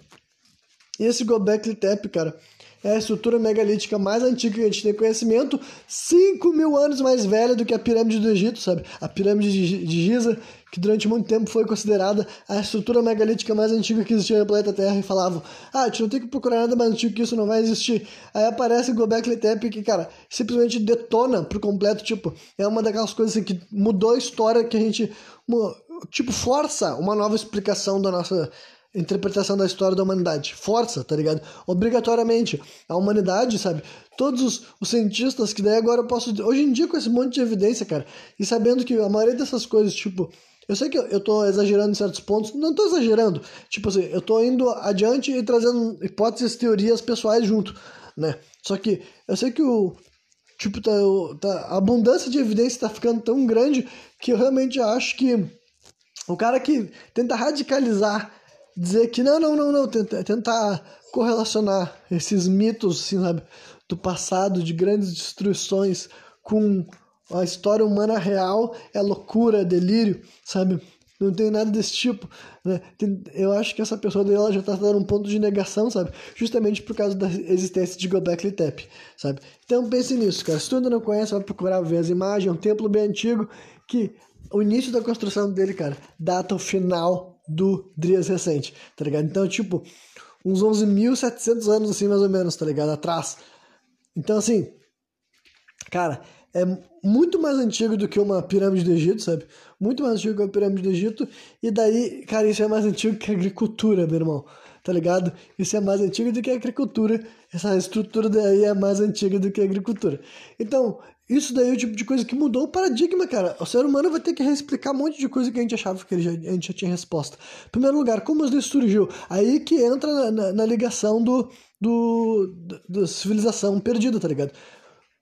E esse Gobekli Tepe, cara, é a estrutura megalítica mais antiga que a gente tem conhecimento, 5 mil anos mais velha do que a pirâmide do Egito, sabe? A pirâmide de Giza, que durante muito tempo foi considerada a estrutura megalítica mais antiga que existia no planeta Terra, e falavam, ah, a gente não tem que procurar nada mais antigo que isso, não vai existir. Aí aparece Gobekli Tepe, que, cara, simplesmente detona por completo, tipo, é uma daquelas coisas assim, que mudou a história que a gente, tipo, força uma nova explicação da nossa interpretação da história da humanidade. Força, tá ligado? Obrigatoriamente. A humanidade, sabe? Todos os, os, cientistas que daí agora eu posso. Hoje em dia, com esse monte de evidência, cara, e sabendo que a maioria dessas coisas, tipo. Eu sei que eu, eu tô exagerando em certos pontos, não tô exagerando. Tipo assim, eu tô indo adiante e trazendo hipóteses, teorias pessoais junto, né? Só que eu sei que o. Tipo, tá, tá, a abundância de evidência tá ficando tão grande que eu realmente acho que o cara que tenta radicalizar dizer que não, não, não, não, tentar correlacionar esses mitos, assim, sabe, do passado, de grandes destruições, com a história humana real, é loucura, é delírio, sabe? Não tem nada desse tipo, né? Tem, eu acho que essa pessoa dela já está dando um ponto de negação, sabe? Justamente por causa da existência de Gobekli Tepe, sabe? Então pense nisso, cara. Se tu ainda não conhece, vai procurar ver as imagens. É um templo bem antigo que o início da construção dele, cara, data o final do Drias recente, tá ligado? Então, tipo, uns 11.700 anos, assim, mais ou menos, tá ligado? Atrás. Então, assim, cara, é muito mais antigo do que uma pirâmide do Egito, sabe? Muito mais antigo que a pirâmide do Egito. E daí, cara, isso é mais antigo que a agricultura, meu irmão. Tá ligado? Isso é mais antigo do que a agricultura. Essa estrutura daí é mais antiga do que a agricultura. Então, isso daí é o tipo de coisa que mudou o paradigma, cara. O ser humano vai ter que reexplicar um monte de coisa que a gente achava que já, a gente já tinha resposta. Em primeiro lugar, como isso surgiu? Aí que entra na, na, na ligação do, do, da civilização perdida, tá ligado?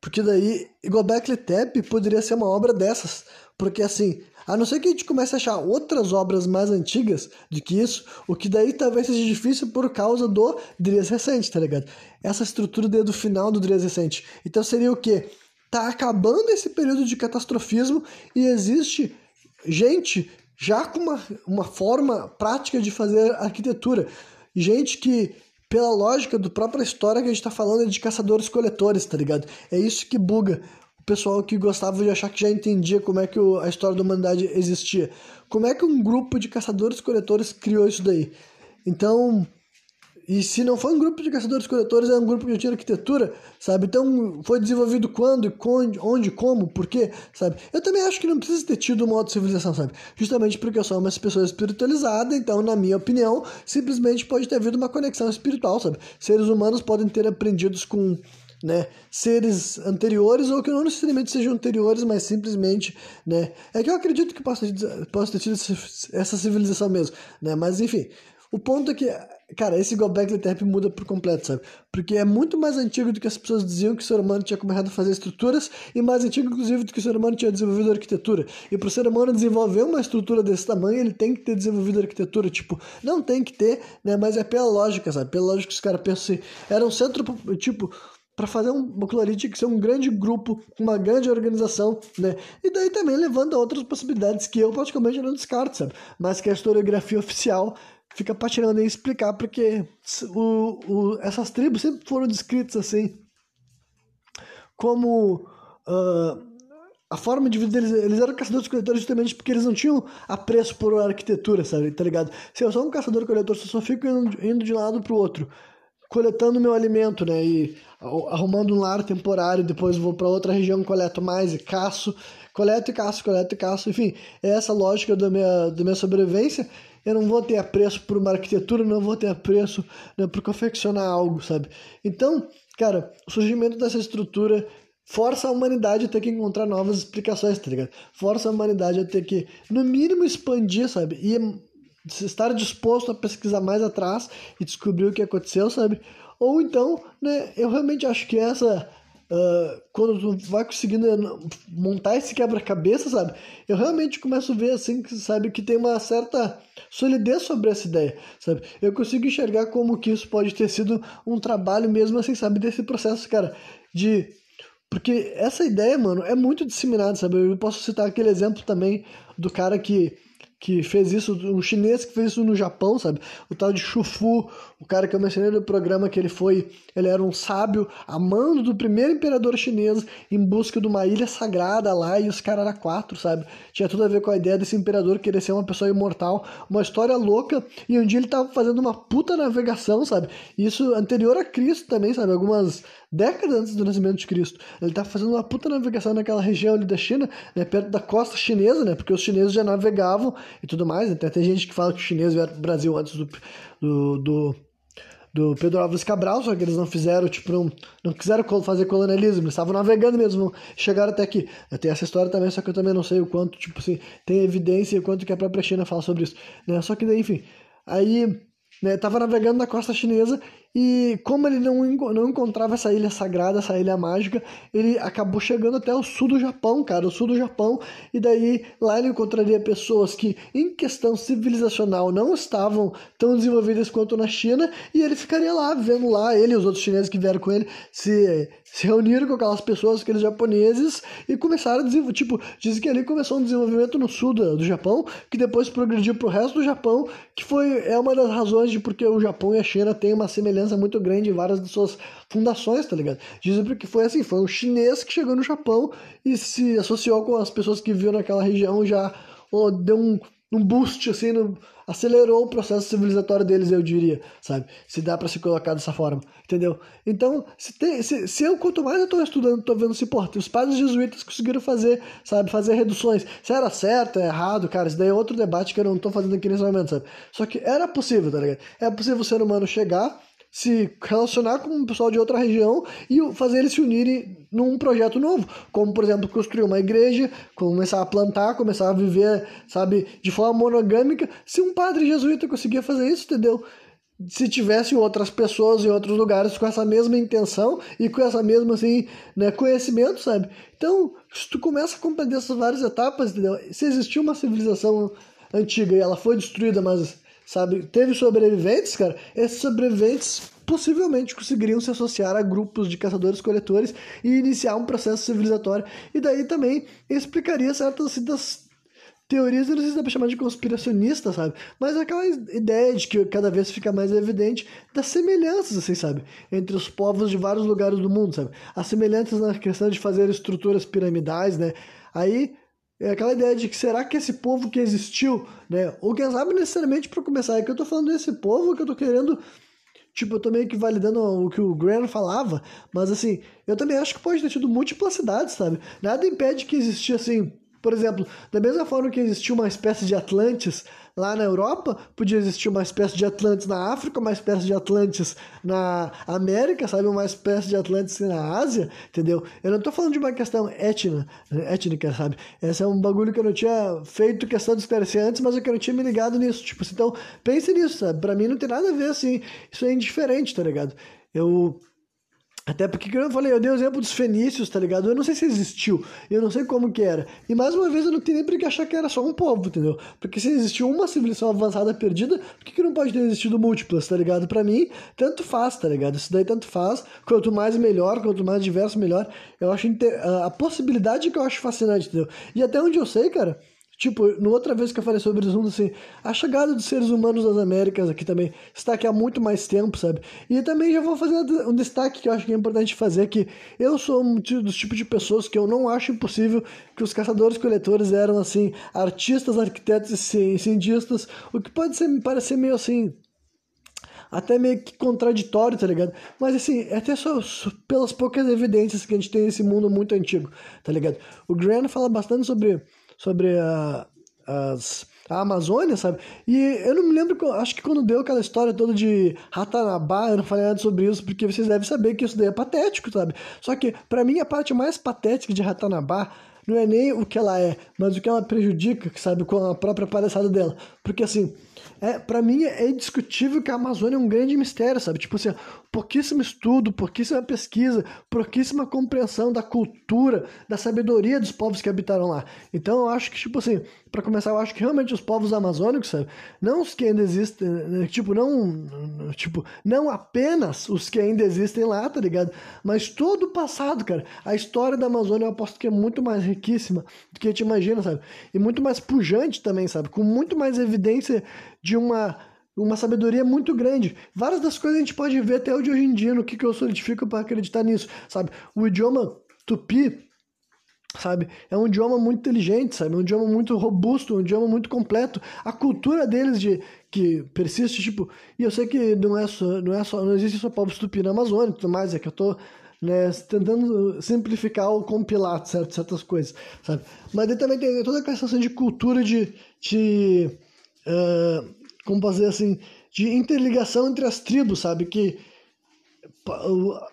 Porque daí, Gobekli Tepe poderia ser uma obra dessas. Porque assim, a não ser que a gente comece a achar outras obras mais antigas do que isso, o que daí talvez seja difícil por causa do Dries recente, tá ligado? Essa estrutura desde o final do Dries recente. Então seria o quê? Tá acabando esse período de catastrofismo e existe gente já com uma, uma forma prática de fazer arquitetura. Gente que, pela lógica do própria história que a gente tá falando, é de caçadores-coletores, tá ligado? É isso que buga o pessoal que gostava de achar que já entendia como é que o, a história da humanidade existia. Como é que um grupo de caçadores-coletores criou isso daí? Então, e se não foi um grupo de caçadores-coletores, é um grupo tinha arquitetura, sabe? Então, foi desenvolvido quando, onde, como, por quê, sabe? Eu também acho que não precisa ter tido uma outra civilização, sabe? Justamente porque eu sou uma pessoa espiritualizada, então, na minha opinião, simplesmente pode ter havido uma conexão espiritual, sabe? Seres humanos podem ter aprendido com né, seres anteriores ou que não necessariamente sejam anteriores, mas simplesmente, né, é que eu acredito que possa, possa ter tido essa civilização mesmo, né, mas enfim, o ponto é que, cara, esse Gobekli Tepe muda por completo, sabe? Porque é muito mais antigo do que as pessoas diziam que o ser humano tinha começado a fazer estruturas e mais antigo, inclusive, do que o ser humano tinha desenvolvido arquitetura. E para o ser humano desenvolver uma estrutura desse tamanho, ele tem que ter desenvolvido arquitetura. Tipo, não tem que ter, né? Mas é pela lógica, sabe? Pela lógica que os caras pensam assim. Era um centro, tipo, para fazer um ali tinha que ser um grande grupo, uma grande organização, né? E daí também levando a outras possibilidades que eu praticamente não descarto, sabe? Mas que a historiografia oficial fica patinando em explicar, porque o, o, essas tribos sempre foram descritas assim, como uh, a forma de vida deles, eles eram caçadores-coletores justamente porque eles não tinham apreço por arquitetura, sabe, tá ligado? Se eu sou um caçador-coletor, eu só fico indo, indo de um lado pro outro, coletando meu alimento, né, e arrumando um lar temporário, depois vou para outra região, coleto mais e caço, Coleto e caço, coleto e caço, enfim, é essa lógica da minha, da minha sobrevivência. Eu não vou ter apreço por uma arquitetura, não vou ter apreço né, por confeccionar algo, sabe? Então, cara, o surgimento dessa estrutura força a humanidade a ter que encontrar novas explicações, tá ligado? Força a humanidade a ter que, no mínimo, expandir, sabe? E estar disposto a pesquisar mais atrás e descobrir o que aconteceu, sabe? Ou então, né, eu realmente acho que essa. Uh, quando tu vai conseguindo montar esse quebra-cabeça, sabe? Eu realmente começo a ver assim, que, sabe, que tem uma certa solidez sobre essa ideia, sabe? Eu consigo enxergar como que isso pode ter sido um trabalho mesmo assim, sabe? Desse processo, cara, de porque essa ideia, mano, é muito disseminada, sabe? Eu posso citar aquele exemplo também do cara que que fez isso, um chinês que fez isso no Japão, sabe? O tal de Shufu, o cara que eu mencionei no programa que ele foi, ele era um sábio, amando do primeiro imperador chinês em busca de uma ilha sagrada lá e os caras eram quatro, sabe? Tinha tudo a ver com a ideia desse imperador querer ser uma pessoa imortal, uma história louca, e um dia ele tava fazendo uma puta navegação, sabe? Isso anterior a Cristo também, sabe? Algumas décadas antes do nascimento de Cristo. Ele estava fazendo uma puta navegação naquela região ali da China, né, perto da costa chinesa, né, porque os chineses já navegavam e tudo mais. Até tem gente que fala que os chineses vieram o Brasil antes do, do, do, do, Pedro Álvares Cabral, só que eles não fizeram, tipo, não, não quiseram fazer colonialismo, eles estavam navegando mesmo, chegaram até aqui. Tem essa história também, só que eu também não sei o quanto, tipo assim, tem evidência e o quanto que a própria China fala sobre isso. Né? Só que daí, enfim, aí né, tava navegando na costa chinesa e como ele não, não encontrava essa ilha sagrada, essa ilha mágica, ele acabou chegando até o sul do Japão, cara, o sul do Japão, e daí lá ele encontraria pessoas que, em questão civilizacional, não estavam tão desenvolvidas quanto na China, e ele ficaria lá, vendo lá, ele e os outros chineses que vieram com ele, se, se reuniram com aquelas pessoas, aqueles japoneses, e começaram a desenvolver, tipo, dizem que ali começou um desenvolvimento no sul do, do Japão, que depois progrediu pro resto do Japão, que foi, é uma das razões de porque o Japão e a China têm uma semelhança muito grande em várias de suas fundações, tá ligado? Dizem porque foi assim, foi um chinês que chegou no Japão e se associou com as pessoas que viviam naquela região, já oh, deu um, um boost, assim, no, acelerou o processo civilizatório deles, eu diria, sabe? Se dá para se colocar dessa forma, entendeu? Então, se, tem, se, se eu, quanto mais eu tô estudando, tô vendo se, porra, os padres jesuítas conseguiram fazer, sabe, fazer reduções. Se era certo, é errado, cara, isso daí é outro debate que eu não tô fazendo aqui nesse momento, sabe? Só que era possível, tá ligado? É possível o ser humano chegar se relacionar com o pessoal de outra região e fazer eles se unirem num projeto novo, como por exemplo construir uma igreja, começar a plantar, começar a viver, sabe, de forma monogâmica. Se um padre jesuíta conseguia fazer isso, entendeu? Se tivesse outras pessoas em outros lugares com essa mesma intenção e com essa mesma assim, né, conhecimento, sabe? Então, se tu começa a compreender essas várias etapas, entendeu? Se existiu uma civilização antiga e ela foi destruída, mas sabe? Teve sobreviventes, cara. Esses sobreviventes possivelmente conseguiriam se associar a grupos de caçadores-coletores e iniciar um processo civilizatório. E daí também explicaria certas das teorias, não sei se dá pra chamar de conspiracionista, sabe? Mas aquela ideia de que cada vez fica mais evidente das semelhanças, assim, sabe? Entre os povos de vários lugares do mundo, sabe? As semelhanças na questão de fazer estruturas piramidais, né? Aí é aquela ideia de que será que esse povo que existiu, né? Ou quem sabe necessariamente para começar, é que eu tô falando desse povo que eu tô querendo. Tipo, eu tô meio que validando o que o Graham falava, mas assim, eu também acho que pode ter tido múltiplas cidades, sabe? Nada impede que existia assim por exemplo, da mesma forma que existiu uma espécie de Atlantes lá na Europa, podia existir uma espécie de Atlantes na África, uma espécie de Atlantes na América, sabe? Uma espécie de Atlantes na Ásia, entendeu? Eu não tô falando de uma questão étnica, étnica, sabe? Esse é um bagulho que eu não tinha feito questão de esclarecer antes, mas eu que não tinha me ligado nisso. Tipo, assim, então, pense nisso, sabe? Pra mim não tem nada a ver, assim, isso é indiferente, tá ligado? Eu até porque, eu falei, eu dei o exemplo dos fenícios, tá ligado? Eu não sei se existiu, eu não sei como que era. E mais uma vez, eu não tenho nem por que achar que era só um povo, entendeu? Porque se existiu uma civilização avançada perdida, por que, que não pode ter existido múltiplas, tá ligado? Pra mim, tanto faz, tá ligado? Isso daí tanto faz. Quanto mais melhor, quanto mais diverso, melhor. Eu acho inter... a possibilidade que eu acho fascinante, entendeu? E até onde eu sei, cara, Tipo, no outra vez que eu falei sobre mundos, assim, a chegada dos seres humanos das Américas aqui também está aqui há muito mais tempo, sabe? E também já vou fazer um destaque que eu acho que é importante fazer, que eu sou um dos tipos de pessoas que eu não acho impossível que os caçadores-coletores eram, assim, artistas, arquitetos e cientistas, o que pode ser, me parecer meio assim até meio que contraditório, tá ligado? Mas assim, é até só, só, pelas poucas evidências que a gente tem nesse mundo muito antigo, tá ligado? O Grant fala bastante sobre, sobre a, as, a Amazônia, sabe? E eu não me lembro, acho que quando deu aquela história toda de Ratanabá, eu não falei nada sobre isso, porque vocês devem saber que isso daí é patético, sabe? Só que, para mim, a parte mais patética de Ratanabá não é nem o que ela é, mas o que ela prejudica, sabe, com a própria palhaçada dela. Porque assim, é, para mim é indiscutível que a Amazônia é um grande mistério, sabe? Tipo assim, pouquíssimo estudo, pouquíssima pesquisa, pouquíssima compreensão da cultura, da sabedoria dos povos que habitaram lá. Então eu acho que, tipo assim, para começar, eu acho que realmente os povos amazônicos, sabe? Não os que ainda existem, né? tipo, não, tipo, não apenas os que ainda existem lá, tá ligado? Mas todo o passado, cara. A história da Amazônia eu aposto que é muito mais riquíssima do que a gente imagina, sabe? E muito mais pujante também, sabe? Com muito mais evidência de uma uma sabedoria muito grande. Várias das coisas a gente pode ver até hoje em dia, no que, que eu solidifico para acreditar nisso, sabe? O idioma tupi, sabe? É um idioma muito inteligente, sabe? É um idioma muito robusto, um idioma muito completo. A cultura deles de que persiste, tipo, e eu sei que não é só, não é só, não existe só povos tupi na Amazônia, tudo mais, é que eu tô né, tentando simplificar ou compilar certo, certas coisas, sabe? Mas ele também tem toda a questão de cultura de, de uh, como fazer assim, de interligação entre as tribos, sabe? Que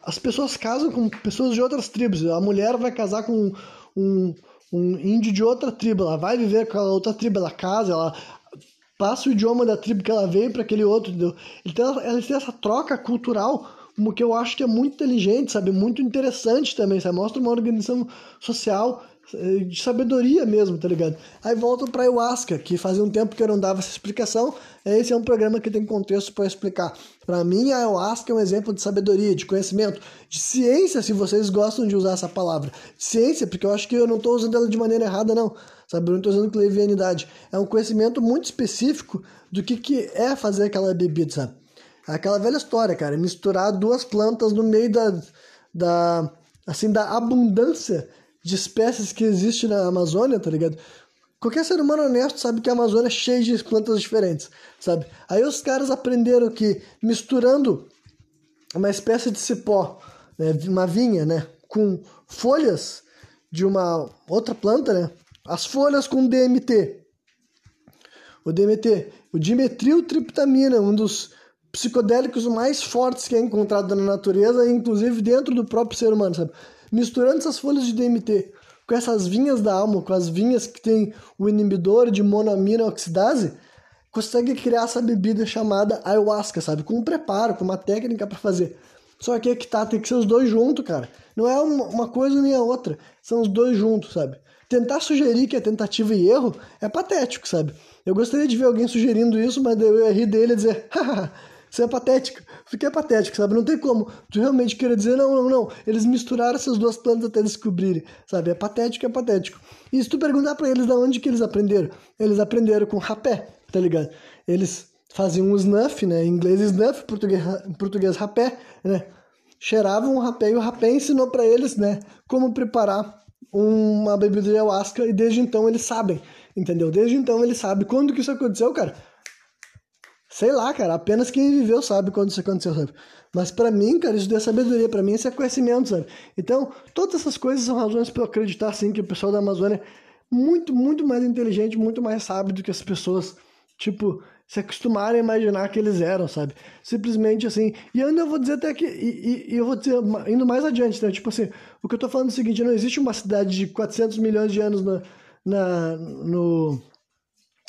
as pessoas casam com pessoas de outras tribos. A mulher vai casar com um, um índio de outra tribo, ela vai viver com a outra tribo, ela casa, ela passa o idioma da tribo que ela veio para aquele outro, entendeu? Então ela tem essa troca cultural, como que eu acho que é muito inteligente, sabe? Muito interessante também, sabe? Mostra uma organização social de sabedoria mesmo, tá ligado? Aí voltam pra ayahuasca, que fazia um tempo que eu não dava essa explicação. Esse é um programa que tem contexto para explicar. Para mim, a ayahuasca é um exemplo de sabedoria, de conhecimento, de ciência, se vocês gostam de usar essa palavra. Ciência, porque eu acho que eu não estou usando ela de maneira errada, não. Sabe? Eu não estou usando levianidade. É um conhecimento muito específico do que, que é fazer aquela bebida, sabe? Aquela velha história, cara. Misturar duas plantas no meio da, da assim, da abundância de espécies que existe na Amazônia, tá ligado? Qualquer ser humano honesto sabe que a Amazônia é cheia de plantas diferentes, sabe? Aí os caras aprenderam que misturando uma espécie de cipó, né, uma vinha, né, com folhas de uma outra planta, né, as folhas com DMT. O DMT, o dimetiltriptamina, um dos psicodélicos mais fortes que é encontrado na natureza, inclusive dentro do próprio ser humano, sabe? Misturando essas folhas de DMT com essas vinhas da alma, com as vinhas que tem o inibidor de monoamina oxidase, consegue criar essa bebida chamada ayahuasca, sabe? Com um preparo, com uma técnica para fazer. Só que é que tá, tem que ser os dois juntos, cara. Não é uma coisa nem a outra, são os dois juntos, sabe? Tentar sugerir que é tentativa e erro é patético, sabe? Eu gostaria de ver alguém sugerindo isso, mas eu rir dele e dizer, isso é patético. Fiquei é patético, sabe? Não tem como tu realmente querer dizer, não, não, não. Eles misturaram essas duas plantas até descobrirem, sabe? É patético, é patético. E se tu perguntar para eles da onde que eles aprenderam, eles aprenderam com rapé, tá ligado? Eles faziam um snuff, né? Em inglês snuff, português, em português rapé, né? Cheiravam o rapé e o rapé ensinou para eles, né? Como preparar uma bebida de ayahuasca e desde então eles sabem, entendeu? Desde então eles sabem. Quando que isso aconteceu, cara? Sei lá, cara, apenas quem viveu sabe quando isso aconteceu, sabe? Mas para mim, cara, isso é sabedoria, para mim isso é conhecimento, sabe? Então, todas essas coisas são razões para eu acreditar, sim, que o pessoal da Amazônia é muito, muito mais inteligente, muito mais sábio do que as pessoas, tipo, se acostumarem a imaginar que eles eram, sabe? Simplesmente assim. E ainda eu vou dizer até que. E, e, e, eu vou dizer, indo mais adiante, né? Tipo assim, o que eu tô falando é o seguinte: não existe uma cidade de 400 milhões de anos na, na, no,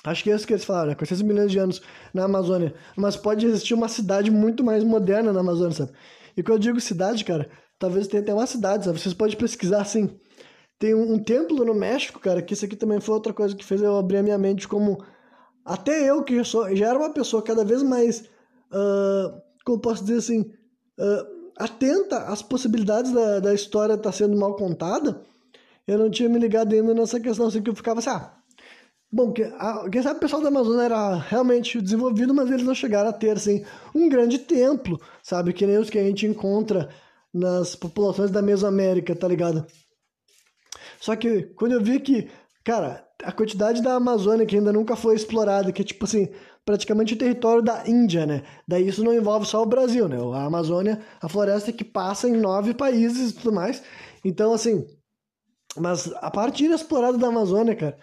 Acho que é isso que eles falaram, né? 400 milhões de anos na Amazônia. Mas pode existir uma cidade muito mais moderna na Amazônia, sabe? E quando eu digo cidade, cara, talvez tenha até uma cidade, sabe? Vocês podem pesquisar assim. Tem um, um, templo no México, cara, que isso aqui também foi outra coisa que fez eu abrir a minha mente como. Até eu, que sou, já era uma pessoa cada vez mais. Uh, como posso dizer assim. Uh, atenta às possibilidades da, da história estar tá sendo mal contada. Eu não tinha me ligado ainda nessa questão, assim, que eu ficava assim, ah Bom, quem sabe o pessoal da Amazônia era realmente desenvolvido, mas eles não chegaram a ter, assim, um grande templo, sabe? Que nem os que a gente encontra nas populações da Mesoamérica, tá ligado? Só que quando eu vi que, cara, a quantidade da Amazônia que ainda nunca foi explorada, que é tipo assim, praticamente o território da Índia, né? Daí isso não envolve só o Brasil, né? A Amazônia, a floresta que passa em nove países e tudo mais. Então, assim, mas a parte inexplorada da Amazônia, cara,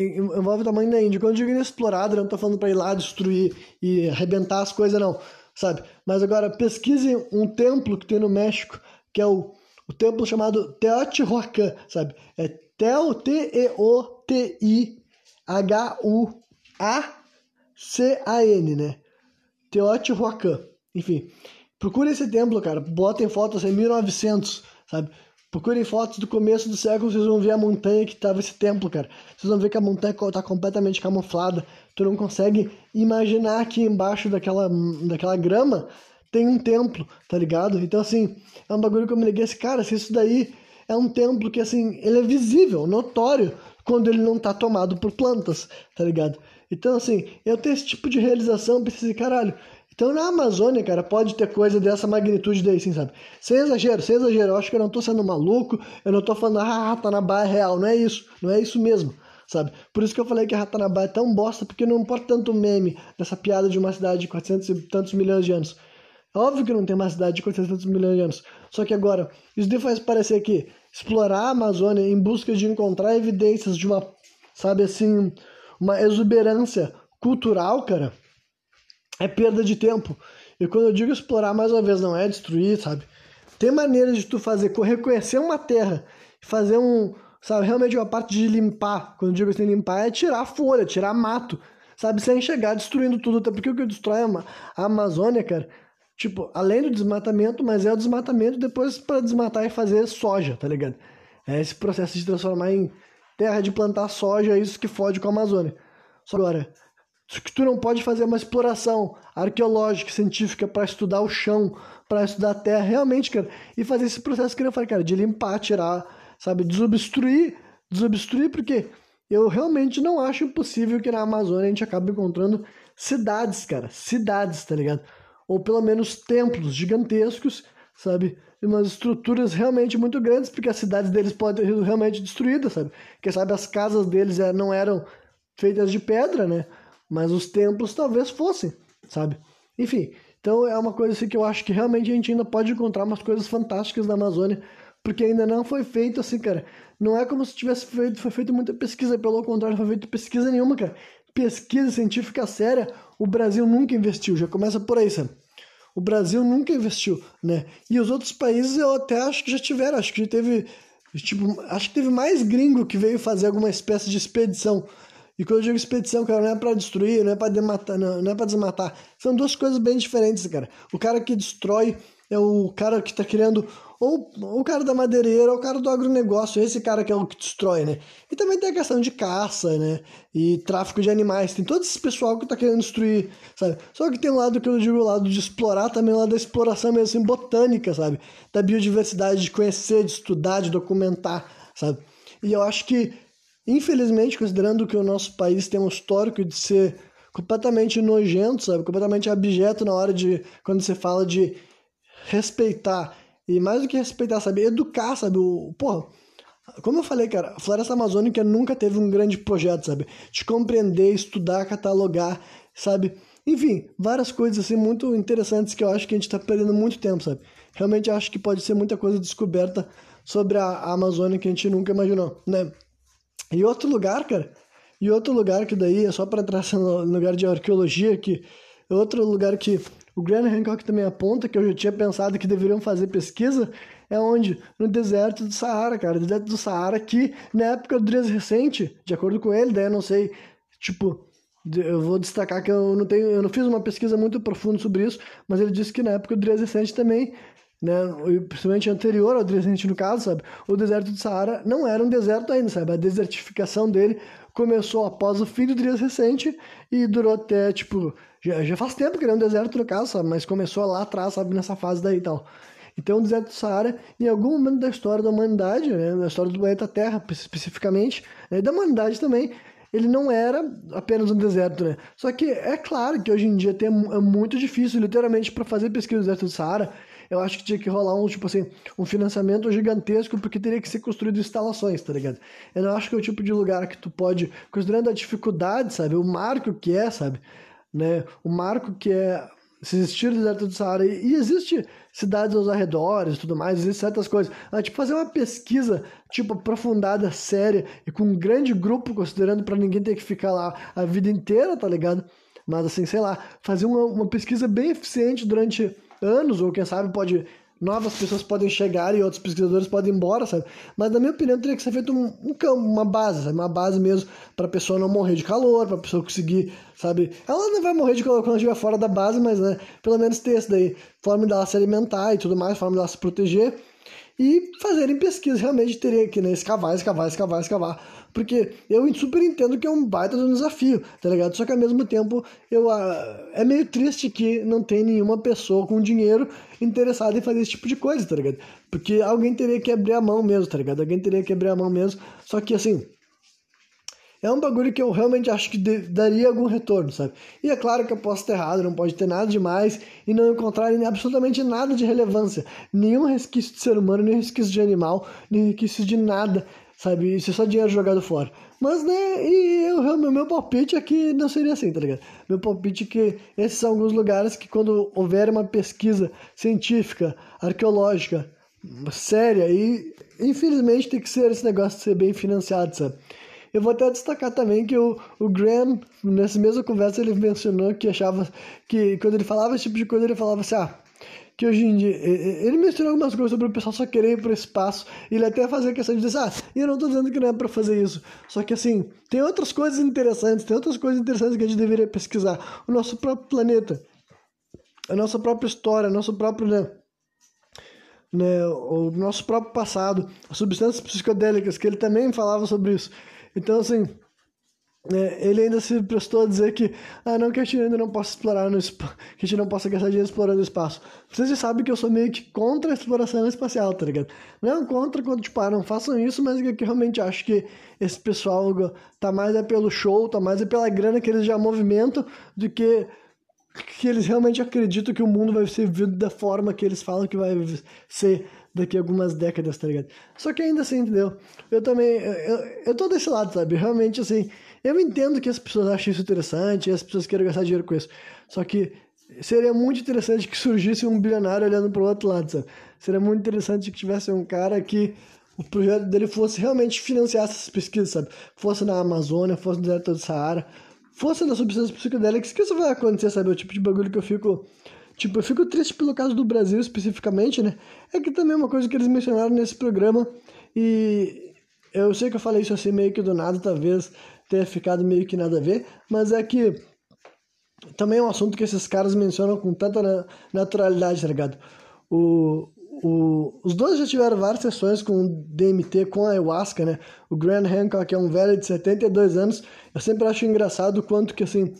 envolve o tamanho da Índia. Quando eu digo inexplorada, não tô falando para ir lá destruir e arrebentar as coisas, não, sabe? Mas agora, pesquise um templo que tem no México, que é o, o templo chamado Teotihuacan, sabe? É Teo, T-E-O-T-I-H-U-A-C-A-N, né? Teotihuacan. Enfim, procure esse templo, cara. Botem fotos em 1900, sabe? Procurem fotos do começo do século, vocês vão ver a montanha que estava esse templo, cara. Vocês vão ver que a montanha está completamente camuflada. Tu não consegue imaginar que embaixo daquela, daquela grama tem um templo, tá ligado? Então, assim, é um bagulho que eu me liguei assim, cara, se isso daí é um templo que, assim, ele é visível, notório, quando ele não tá tomado por plantas, tá ligado? Então, assim, eu tenho esse tipo de realização, pensei, caralho, então na Amazônia, cara, pode ter coisa dessa magnitude daí, sim, sabe? Sem exagero, sem exagero. Eu acho que eu não tô sendo maluco, eu não tô falando, ah, Ratanabá é real. Não é isso, não é isso mesmo, sabe? Por isso que eu falei que a Ratanabá é tão bosta, porque não importa tanto o meme dessa piada de uma cidade de 400 e tantos milhões de anos. É óbvio que não tem uma cidade de 400 e tantos milhões de anos. Só que agora, isso daí faz parecer que explorar a Amazônia em busca de encontrar evidências de uma, sabe assim, uma exuberância cultural, cara é perda de tempo. E quando eu digo explorar, mais uma vez, não é destruir, sabe? Tem maneiras de tu fazer, reconhecer uma terra, fazer um, sabe, realmente uma parte de limpar. Quando eu digo assim, limpar é tirar folha, tirar mato, sabe? Sem chegar destruindo tudo, até porque o que destrói a Amazônia, cara, tipo, além do desmatamento, mas é o desmatamento depois para desmatar e fazer soja, tá ligado? É esse processo de transformar em terra de plantar soja, é isso que fode com a Amazônia. Só agora, que tu não pode fazer uma exploração arqueológica, científica para estudar o chão, para estudar a terra, realmente, cara, e fazer esse processo que eu falei, cara, de limpar, tirar, sabe, desobstruir, desobstruir, porque eu realmente não acho impossível que na Amazônia a gente acabe encontrando cidades, cara, cidades, tá ligado? Ou pelo menos templos gigantescos, sabe? E umas estruturas realmente muito grandes, porque as cidades deles podem ter sido realmente destruídas, sabe? Quem sabe as casas deles é, não eram feitas de pedra, né? Mas os templos talvez fossem, sabe? Enfim, então é uma coisa assim que eu acho que realmente a gente ainda pode encontrar umas coisas fantásticas na Amazônia, porque ainda não foi feito assim, cara. Não é como se tivesse feito, foi feita muita pesquisa, pelo contrário, não foi feita pesquisa nenhuma, cara. Pesquisa científica séria, o Brasil nunca investiu, já começa por aí, sabe? O Brasil nunca investiu, né? E os outros países eu até acho que já tiveram, acho que já teve, tipo, acho que teve mais gringo que veio fazer alguma espécie de expedição e quando eu digo expedição, cara, não é para destruir, não é para desmatar, não, não é para desmatar. São duas coisas bem diferentes, cara. O cara que destrói é o cara que está criando ou o cara da madeireira, ou o cara do agronegócio, esse cara que é o que destrói, né? E também tem a questão de caça, né? E tráfico de animais. Tem todo esse pessoal que está querendo destruir, sabe? Só que tem um lado que eu digo, o lado de explorar, também o lado da exploração mesmo, assim, botânica, sabe? Da biodiversidade, de conhecer, de estudar, de documentar, sabe? E eu acho que Infelizmente, considerando que o nosso país tem um histórico de ser completamente nojento, sabe? Completamente abjeto na hora de. Quando você fala de respeitar. E mais do que respeitar, sabe? Educar, sabe? O, porra, como eu falei, cara, a Floresta Amazônica nunca teve um grande projeto, sabe? De compreender, estudar, catalogar, sabe? Enfim, várias coisas assim muito interessantes que eu acho que a gente está perdendo muito tempo, sabe? Realmente acho que pode ser muita coisa descoberta sobre a Amazônia que a gente nunca imaginou, né? E outro lugar, cara, e outro lugar que daí é só para entrar no lugar de arqueologia, que é outro lugar que o Graham Hancock também aponta, que eu já tinha pensado que deveriam fazer pesquisa, é onde? No deserto do Saara, cara. deserto do Saara que, na época do Dres recente, de acordo com ele, daí eu não sei, tipo, eu vou destacar que eu não tenho, eu não fiz uma pesquisa muito profunda sobre isso, mas ele disse que na época do Dres recente também né, principalmente anterior ao deserto no caso, sabe? O deserto do Saara não era um deserto ainda, sabe? A desertificação dele começou após o fim do Trias recente e durou até, tipo, já, já faz tempo que ele é um deserto no caso, sabe? Mas começou lá atrás, sabe? Nessa fase daí e tal. Então, o deserto do Saara, em algum momento da história da humanidade, né, da história do planeta Terra, especificamente, né, e da humanidade também, ele não era apenas um deserto, né? Só que é claro que hoje em dia tem, é muito difícil, literalmente, para fazer pesquisa do deserto do Saara, eu acho que tinha que rolar um, tipo assim, um financiamento gigantesco, porque teria que ser construído instalações, tá ligado? Eu não acho que é o tipo de lugar que tu pode, considerando a dificuldade, sabe? O marco que é, sabe? Né? O marco que é se existir o deserto do Saara, e existe cidades aos arredores tudo mais, existem certas coisas. Mas, tipo, fazer uma pesquisa, tipo, aprofundada, séria, e com um grande grupo, considerando para ninguém ter que ficar lá a vida inteira, tá ligado? Mas, assim, sei lá, fazer uma, uma pesquisa bem eficiente durante anos, ou quem sabe pode novas pessoas podem chegar e outros pesquisadores podem ir embora, sabe? Mas na minha opinião teria que ser feito um, um uma base, sabe? Uma base mesmo para a pessoa não morrer de calor, para a pessoa conseguir, sabe? Ela não vai morrer de calor quando estiver fora da base, mas né, pelo menos ter isso daí, forma dela se alimentar e tudo mais, forma dela se proteger e fazerem pesquisa. Realmente teria que né, escavar, escavar, escavar, escavar. Porque eu super entendo que é um baita de um desafio, tá ligado? Só que ao mesmo tempo eu, uh, é meio triste que não tem nenhuma pessoa com dinheiro interessada em fazer esse tipo de coisa, tá ligado? Porque alguém teria que abrir a mão mesmo, tá ligado? Alguém teria que abrir a mão mesmo. Só que assim, é um bagulho que eu realmente acho que daria algum retorno, sabe? E é claro que eu posso ter errado, não pode ter nada demais e não encontrar absolutamente nada de relevância. Nenhum resquício de ser humano, nenhum resquício de animal, nenhum resquício de nada, sabe? Isso é só dinheiro jogado fora. Mas, né, e eu, meu, meu palpite é que não seria assim, tá ligado? Meu palpite é que esses são alguns lugares que quando houver uma pesquisa científica, arqueológica, séria e infelizmente tem que ser esse negócio de ser bem financiado, sabe? Eu vou até destacar também que o, o Graham, nessa mesma conversa, ele mencionou que achava que quando ele falava esse tipo de coisa, ele falava assim, ah, que hoje em dia, ele mencionou algumas coisas sobre o pessoal só querer ir para o espaço, e ele até fazia questão de dizer, ah, eu não estou dizendo que não é para fazer isso, só que assim, tem outras coisas interessantes, tem outras coisas interessantes que a gente deveria pesquisar, o nosso próprio planeta, a nossa própria história, o nosso próprio, né, né, o nosso próprio passado, as substâncias psicodélicas, que ele também falava sobre isso, então, assim, é, ele ainda se prestou a dizer que, ah, não, que a gente ainda não possa explorar no que a gente não possa gastar dinheiro explorando o espaço. Vocês já sabem que eu sou meio que contra a exploração espacial, tá ligado? Não contra quando, tipo, ah, não façam isso, mas que, que realmente acho que esse pessoal tá mais é pelo show, tá mais é pela grana que eles já movimentam do que que eles realmente acreditam que o mundo vai ser vivido da forma que eles falam que vai ser daqui a algumas décadas, tá ligado? Só que ainda assim, entendeu? Eu também, eu, eu tô desse lado, sabe? Realmente, assim, eu entendo que as pessoas achem isso interessante, e as pessoas queiram gastar dinheiro com isso. Só que seria muito interessante que surgisse um bilionário olhando pro outro lado, sabe? Seria muito interessante que tivesse um cara que o projeto dele fosse realmente financiar essas pesquisas, sabe? Fosse na Amazônia, fosse no deserto do Saara, fosse nas substâncias psicodélicas, que isso vai acontecer, sabe? É o tipo de bagulho que eu fico Tipo, eu fico triste pelo caso do Brasil especificamente, né? É que também é uma coisa que eles mencionaram nesse programa e eu sei que eu falei isso assim meio que do nada, talvez tenha ficado meio que nada a ver, mas é que também é um assunto que esses caras mencionam com tanta naturalidade, tá ligado? O, o, os dois já tiveram várias sessões com DMT, com ayahuasca, né? O Grant Hancock é um velho de 72 anos. Eu sempre acho engraçado o quanto que, assim,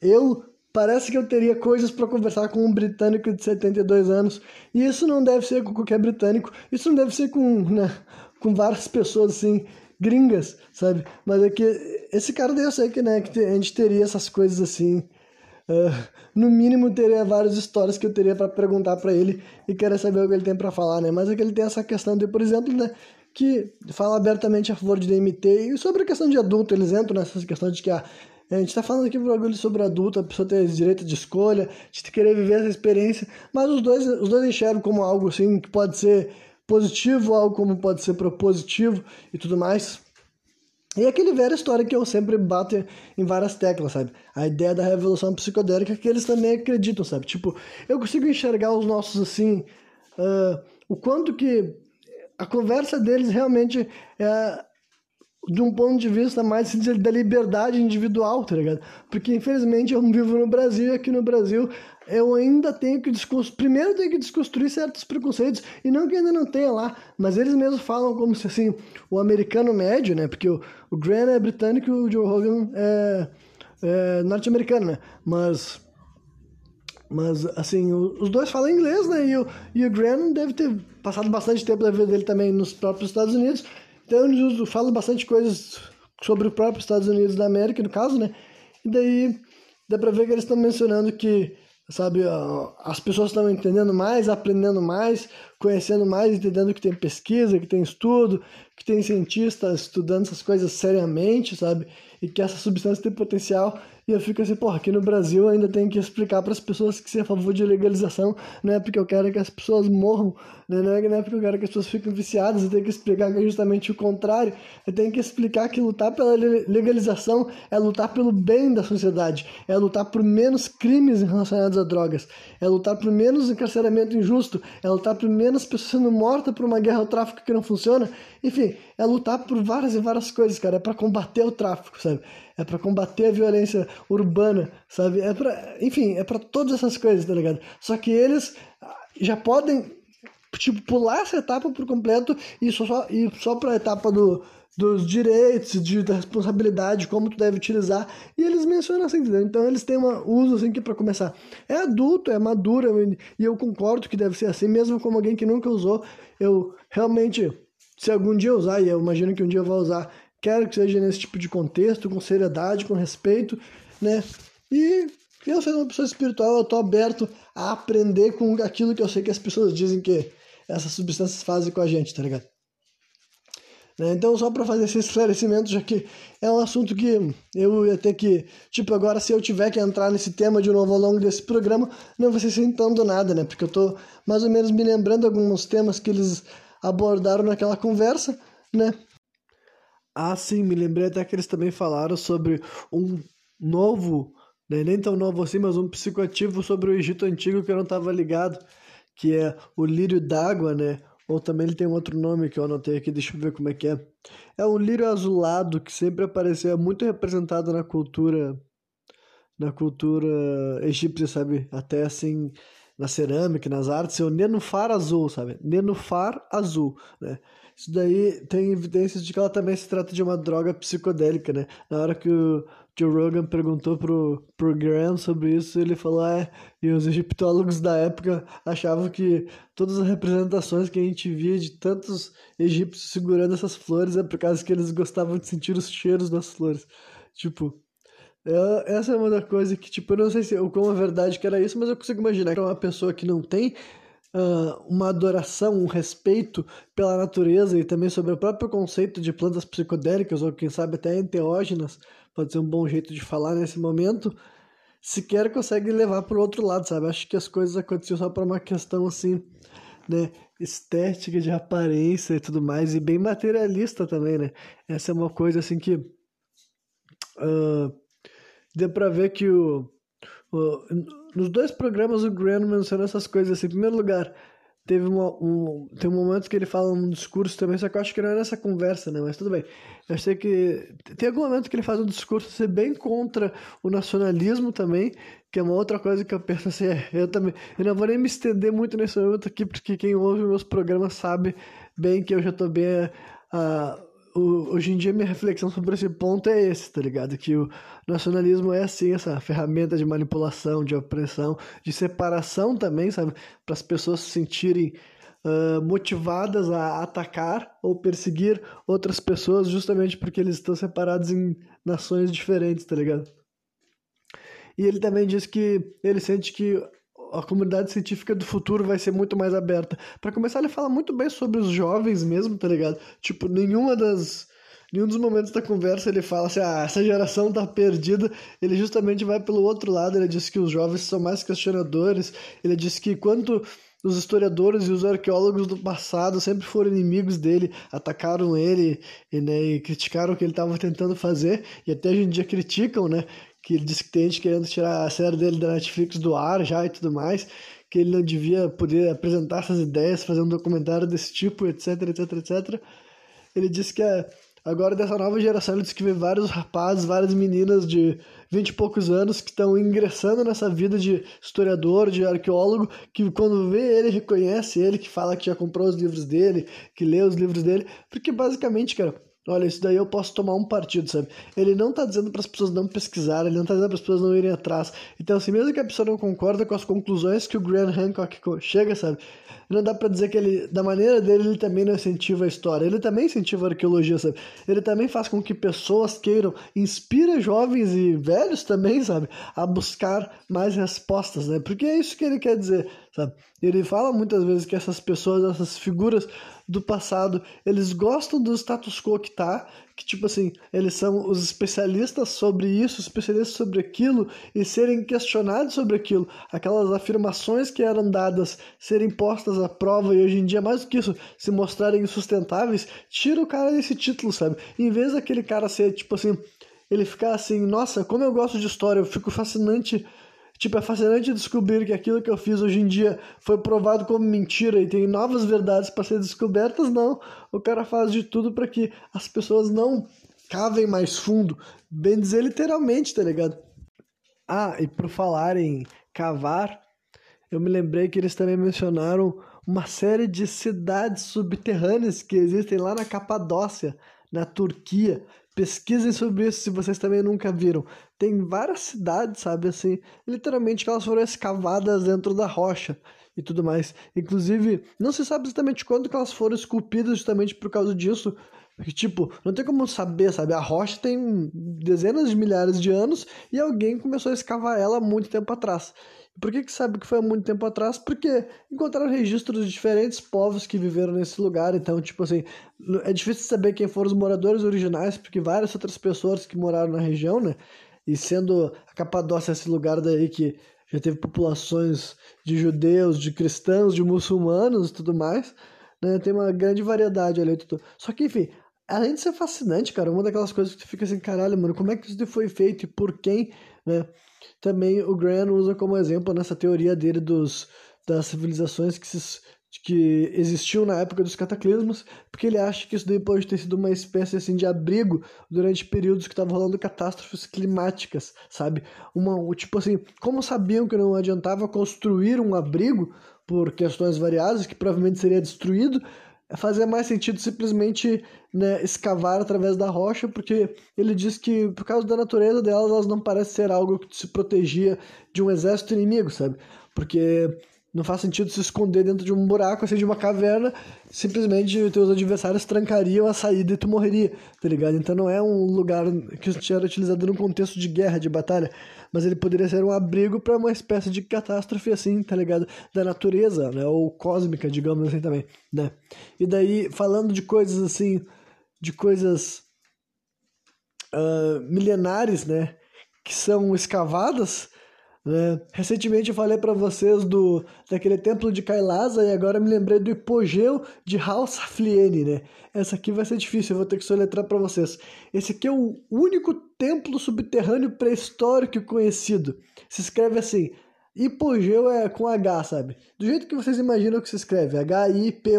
eu Parece que eu teria coisas para conversar com um britânico de 72 anos. E isso não deve ser com qualquer britânico. Isso não deve ser com, né, com várias pessoas assim, gringas, sabe? Mas é que esse cara daí eu sei que, né, que a gente teria essas coisas assim. Uh, no mínimo teria várias histórias que eu teria para perguntar para ele e querer saber o que ele tem para falar, né? Mas é que ele tem essa questão de, por exemplo, né, que fala abertamente a favor de DMT e sobre a questão de adulto, eles entram nessas questões de que ah, a gente está falando aqui um bagulho sobre adulto, a pessoa ter direito de escolha, de querer viver essa experiência, mas os dois, os dois enxergam como algo assim que pode ser positivo, algo como pode ser propositivo e tudo mais. E aquele velha história que eu sempre bato em várias teclas, sabe? A ideia da revolução psicodélica que eles também acreditam, sabe? Tipo, eu consigo enxergar os nossos, assim, uh, o quanto que a conversa deles realmente é de um ponto de vista mais da liberdade individual, tá ligado? Porque infelizmente eu vivo no Brasil e aqui no Brasil eu ainda tenho que desconstruir, primeiro tenho que desconstruir certos preconceitos e não que ainda não tenha lá, mas eles mesmos falam como se assim, o americano médio, né? Porque o, o Grant é britânico e o Joe Rogan é, é norte-americano, né? Mas mas, assim, os dois falam inglês, né? E o, e o Graham deve ter passado bastante tempo da vida dele também nos próprios Estados Unidos. Então eles falam bastante coisas sobre o próprio Estados Unidos da América, no caso, né? E daí dá pra ver que eles estão mencionando que sabe? As pessoas estão entendendo mais, aprendendo mais, conhecendo mais, entendendo que tem pesquisa, que tem estudo, que tem cientistas estudando essas coisas seriamente, sabe? E que essa substância tem potencial e eu fico assim, porra, aqui no Brasil ainda tem que explicar para as pessoas que ser a favor de legalização não é porque eu quero que as pessoas morram, né? não, é, não é porque eu quero que as pessoas fiquem viciadas, eu tenho que explicar que é justamente o contrário. Eu tenho que explicar que lutar pela legalização é lutar pelo bem da sociedade, é lutar por menos crimes relacionados a drogas, é lutar por menos encarceramento injusto, é lutar por menos pessoas sendo mortas por uma guerra ao tráfico que não funciona. Enfim, é lutar por várias e várias coisas, cara. É para combater o tráfico, sabe? É para combater a violência urbana, sabe? É para, enfim, é para todas essas coisas, tá ligado? Só que eles já podem tipo pular essa etapa por completo e só e só para a etapa do dos direitos, de, da responsabilidade, como tu deve utilizar, e eles mencionam assim, entendeu? Então eles têm um uso assim que para começar é adulto, é maduro, e eu concordo que deve ser assim, mesmo como alguém que nunca usou, eu realmente se algum dia usar, e eu imagino que um dia eu vou usar, quero que seja nesse tipo de contexto, com seriedade, com respeito, né? E eu sendo uma pessoa espiritual, eu tô aberto a aprender com aquilo que eu sei que as pessoas dizem que essas substâncias fazem com a gente, tá ligado? Né? Então, só para fazer esse esclarecimento, já que é um assunto que eu ia ter que. Tipo, agora, se eu tiver que entrar nesse tema de novo ao longo desse programa, não vai ser sentando nada, né? Porque eu tô mais ou menos me lembrando alguns temas que eles abordaram naquela conversa, né? Ah, sim, me lembrei até que eles também falaram sobre um novo, né, nem tão novo assim, mas um psicoativo sobre o Egito Antigo que eu não estava ligado, que é o lírio d'água, né? Ou também ele tem um outro nome que eu anotei aqui, deixa eu ver como é que é. É um lírio azulado que sempre apareceu, é muito representado na cultura na cultura egípcia, sabe? Até assim, na cerâmica, nas artes, é o nenufar azul, sabe? Nenufar azul, né? Isso daí tem evidências de que ela também se trata de uma droga psicodélica, né? Na hora que o Joe Rogan perguntou pro, pro Graham sobre isso, ele falou, é, e os egiptólogos da época achavam que todas as representações que a gente via de tantos egípcios segurando essas flores é por causa que eles gostavam de sentir os cheiros das flores. Tipo, é, essa é uma das coisas que, tipo, eu não sei se, como a verdade que era isso, mas eu consigo imaginar que é uma pessoa que não tem uh, uma adoração, um respeito pela natureza e também sobre o próprio conceito de plantas psicodélicas, ou quem sabe até enteógenas, pode ser um bom jeito de falar nesse momento, sequer consegue levar para o outro lado, sabe? Acho que as coisas aconteciam só por uma questão assim, né? Estética, de aparência e tudo mais, e bem materialista também, né? Essa é uma coisa assim que. Uh, deu para ver que o, o nos dois programas o Graham menciona essas coisas assim. Em primeiro lugar, teve uma, um, tem um momento que ele fala um discurso também, só que eu acho que não é nessa conversa, né? Mas tudo bem. Eu sei que tem algum momento que ele faz um discurso ser assim, bem contra o nacionalismo também, que é uma outra coisa que eu penso assim, é, eu também, eu não vou nem me estender muito nesse momento aqui, porque quem ouve meus programas sabe bem que eu já tô bem uh, o, hoje em dia minha reflexão sobre esse ponto é esse, tá ligado? Que o nacionalismo é assim, essa ferramenta de manipulação, de opressão, de separação também, sabe? Para as pessoas se sentirem uh, motivadas a atacar ou perseguir outras pessoas justamente porque eles estão separados em nações diferentes, tá ligado? E ele também diz que ele sente que a comunidade científica do futuro vai ser muito mais aberta. Para começar, ele fala muito bem sobre os jovens mesmo, tá ligado? Tipo, nenhuma das nenhum dos momentos da conversa ele fala assim, ah, essa geração tá perdida. Ele justamente vai pelo outro lado, ele diz que os jovens são mais questionadores. Ele diz que quanto os historiadores e os arqueólogos do passado sempre foram inimigos dele, atacaram ele e, né, e criticaram o que ele estava tentando fazer, e até hoje em dia criticam, né? Que ele disse que tem gente querendo tirar a série dele da Netflix do ar já e tudo mais, que ele não devia poder apresentar essas ideias, fazer um documentário desse tipo, etc, etc, etc. Ele disse que é, agora dessa nova geração, ele disse que vê vários rapazes, várias meninas de vinte e poucos anos que estão ingressando nessa vida de historiador, de arqueólogo, que quando vê ele, reconhece ele, que fala que já comprou os livros dele, que lê os livros dele, porque basicamente, cara, Olha, isso daí eu posso tomar um partido, sabe? Ele não tá dizendo para as pessoas não pesquisarem, ele não tá dizendo para as pessoas não irem atrás. Então, assim, mesmo que a pessoa não concorda com as conclusões que o Graham Hancock chega, sabe? Não dá para dizer que ele, da maneira dele, ele também não incentiva a história. Ele também incentiva a arqueologia, sabe? Ele também faz com que pessoas queiram, inspira jovens e velhos também, sabe? A buscar mais respostas, né? Porque é isso que ele quer dizer, sabe? Ele fala muitas vezes que essas pessoas, essas figuras do passado, eles gostam do status quo que tá, que tipo assim, eles são os especialistas sobre isso, especialistas sobre aquilo e serem questionados sobre aquilo, aquelas afirmações que eram dadas serem postas à prova e hoje em dia mais do que isso, se mostrarem insustentáveis, tira o cara desse título, sabe? Em vez daquele cara ser tipo assim, ele ficar assim, nossa, como eu gosto de história, eu fico fascinante Tipo, é fascinante descobrir que aquilo que eu fiz hoje em dia foi provado como mentira e tem novas verdades para ser descobertas. Não, o cara faz de tudo para que as pessoas não cavem mais fundo, bem dizer literalmente, tá ligado? Ah, e por falar em cavar, eu me lembrei que eles também mencionaram uma série de cidades subterrâneas que existem lá na Capadócia, na Turquia, Pesquisem sobre isso se vocês também nunca viram. Tem várias cidades, sabe, assim, literalmente que elas foram escavadas dentro da rocha e tudo mais. Inclusive, não se sabe exatamente quando que elas foram esculpidas justamente por causa disso. Porque, tipo, não tem como saber, sabe? A rocha tem dezenas de milhares de anos e alguém começou a escavar ela muito tempo atrás. Por que, que sabe que foi há muito tempo atrás? Porque encontraram registros de diferentes povos que viveram nesse lugar. Então, tipo assim, é difícil saber quem foram os moradores originais, porque várias outras pessoas que moraram na região, né? E sendo a Capadócia esse lugar daí que já teve populações de judeus, de cristãos, de muçulmanos e tudo mais, né? Tem uma grande variedade ali. Tudo. Só que, enfim, além de ser fascinante, cara, uma daquelas coisas que tu fica assim, caralho, mano, como é que isso foi feito e por quem, né? Também o Graham usa como exemplo nessa teoria dele dos, das civilizações que, se, que existiam na época dos cataclismos, porque ele acha que isso daí pode ter sido uma espécie assim de abrigo durante períodos que estavam rolando catástrofes climáticas, sabe? Uma, tipo assim, como sabiam que não adiantava construir um abrigo por questões variadas, que provavelmente seria destruído, fazia mais sentido simplesmente né, escavar através da rocha, porque ele diz que por causa da natureza delas, elas não parecem ser algo que se protegia de um exército inimigo, sabe? Porque não faz sentido se esconder dentro de um buraco, assim, de uma caverna, simplesmente teus adversários trancariam a saída e tu morreria, tá ligado? Então não é um lugar que era utilizado num contexto de guerra, de batalha, mas ele poderia ser um abrigo para uma espécie de catástrofe, assim, tá ligado? Da natureza, né? Ou cósmica, digamos assim também, né? E daí, falando de coisas assim, de coisas uh, milenares, né? Que são escavadas, né? Recentemente eu falei para vocês do daquele templo de Kailasa e agora me lembrei do hipogeu de Halsafliene, né? Essa aqui vai ser difícil, eu vou ter que soletrar para vocês. Esse aqui é o único templo subterrâneo pré-histórico conhecido. Se escreve assim: Hipogeu é com H, sabe? Do jeito que vocês imaginam que se escreve, H-I-P-O-G-E-U,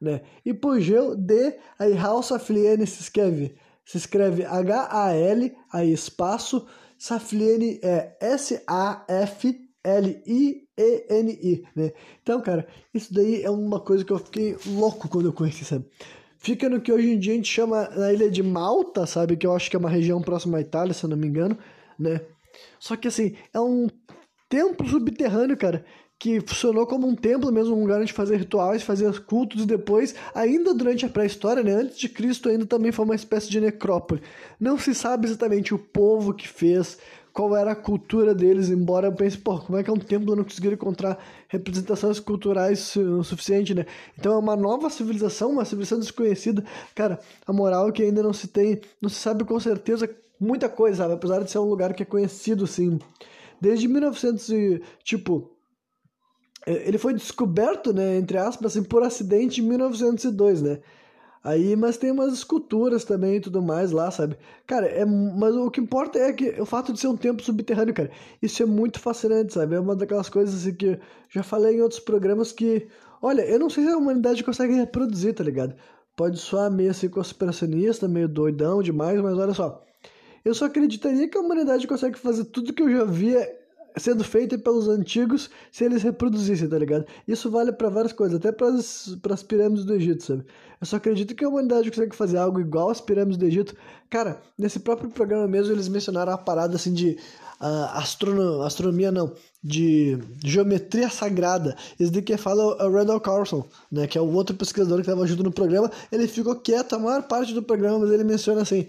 né? Hipogeu de aí Halsafliene se escreve, se escreve H-A-L, aí espaço Safliene é S-A-F-L-I-E-N-I, né? Então, cara, isso daí é uma coisa que eu fiquei louco quando eu conheci, sabe? Fica no que hoje em dia a gente chama na ilha de Malta, sabe? Que eu acho que é uma região próxima à Itália, se eu não me engano, né? Só que assim, é um templo subterrâneo, cara, que funcionou como um templo mesmo, um lugar onde fazer rituais, fazer cultos e depois, ainda durante a pré-história, né, antes de Cristo, ainda também foi uma espécie de necrópole. Não se sabe exatamente o povo que fez, qual era a cultura deles, embora eu pense, pô, como é que é um templo não conseguiram encontrar representações culturais o suficiente, né? Então é uma nova civilização, uma civilização desconhecida. Cara, a moral é que ainda não se tem, não se sabe com certeza muita coisa, sabe? Apesar de ser um lugar que é conhecido, sim. Desde 1900 e, tipo, ele foi descoberto, né, entre aspas, assim, por acidente em 1902, né? Aí, mas tem umas esculturas também e tudo mais lá, sabe? Cara, é, mas o que importa é que o fato de ser um templo subterrâneo, cara, isso é muito fascinante, sabe? É uma daquelas coisas assim que já falei em outros programas que, olha, eu não sei se a humanidade consegue reproduzir, tá ligado? Pode soar meio assim conspiracionista, meio doidão demais, mas olha só. Eu só acreditaria que a humanidade consegue fazer tudo que eu já vi sendo feita pelos antigos se eles reproduzissem, tá ligado? Isso vale para várias coisas, até para as pirâmides do Egito, sabe? Eu só acredito que a humanidade consegue fazer algo igual às pirâmides do Egito. Cara, nesse próprio programa mesmo eles mencionaram a parada assim de uh, astrono astronomia, não, de geometria sagrada. Esse daqui fala o Randall Carlson, né, que é o outro pesquisador que estava junto no programa. Ele ficou quieto a maior parte do programa, mas ele menciona assim.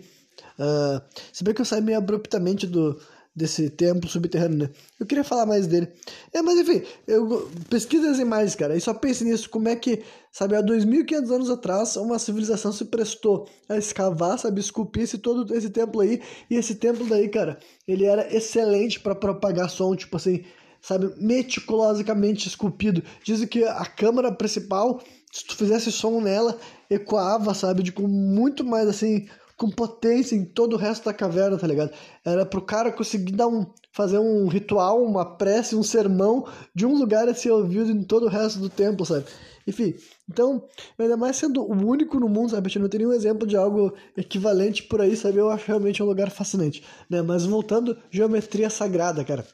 Uh, se bem que eu saí meio abruptamente do, desse templo subterrâneo, né? Eu queria falar mais dele. É, mas enfim, eu pesquisa as imagens, cara, e só pense nisso, como é que, sabe, há 2.500 anos atrás, uma civilização se prestou a escavar, sabe, esculpir esse, todo esse templo aí, e esse templo daí, cara, ele era excelente para propagar som, tipo assim, sabe, meticulosamente esculpido. Dizem que a câmara principal, se tu fizesse som nela, ecoava, sabe, de com muito mais assim com potência em todo o resto da caverna, tá ligado? Era pro cara conseguir dar um, fazer um ritual, uma prece, um sermão de um lugar a ser ouvido em todo o resto do templo, sabe? Enfim, então, ainda mais sendo o único no mundo, sabe? A não tem nenhum exemplo de algo equivalente por aí, sabe? Eu acho realmente um lugar fascinante, né? Mas voltando, geometria sagrada, cara.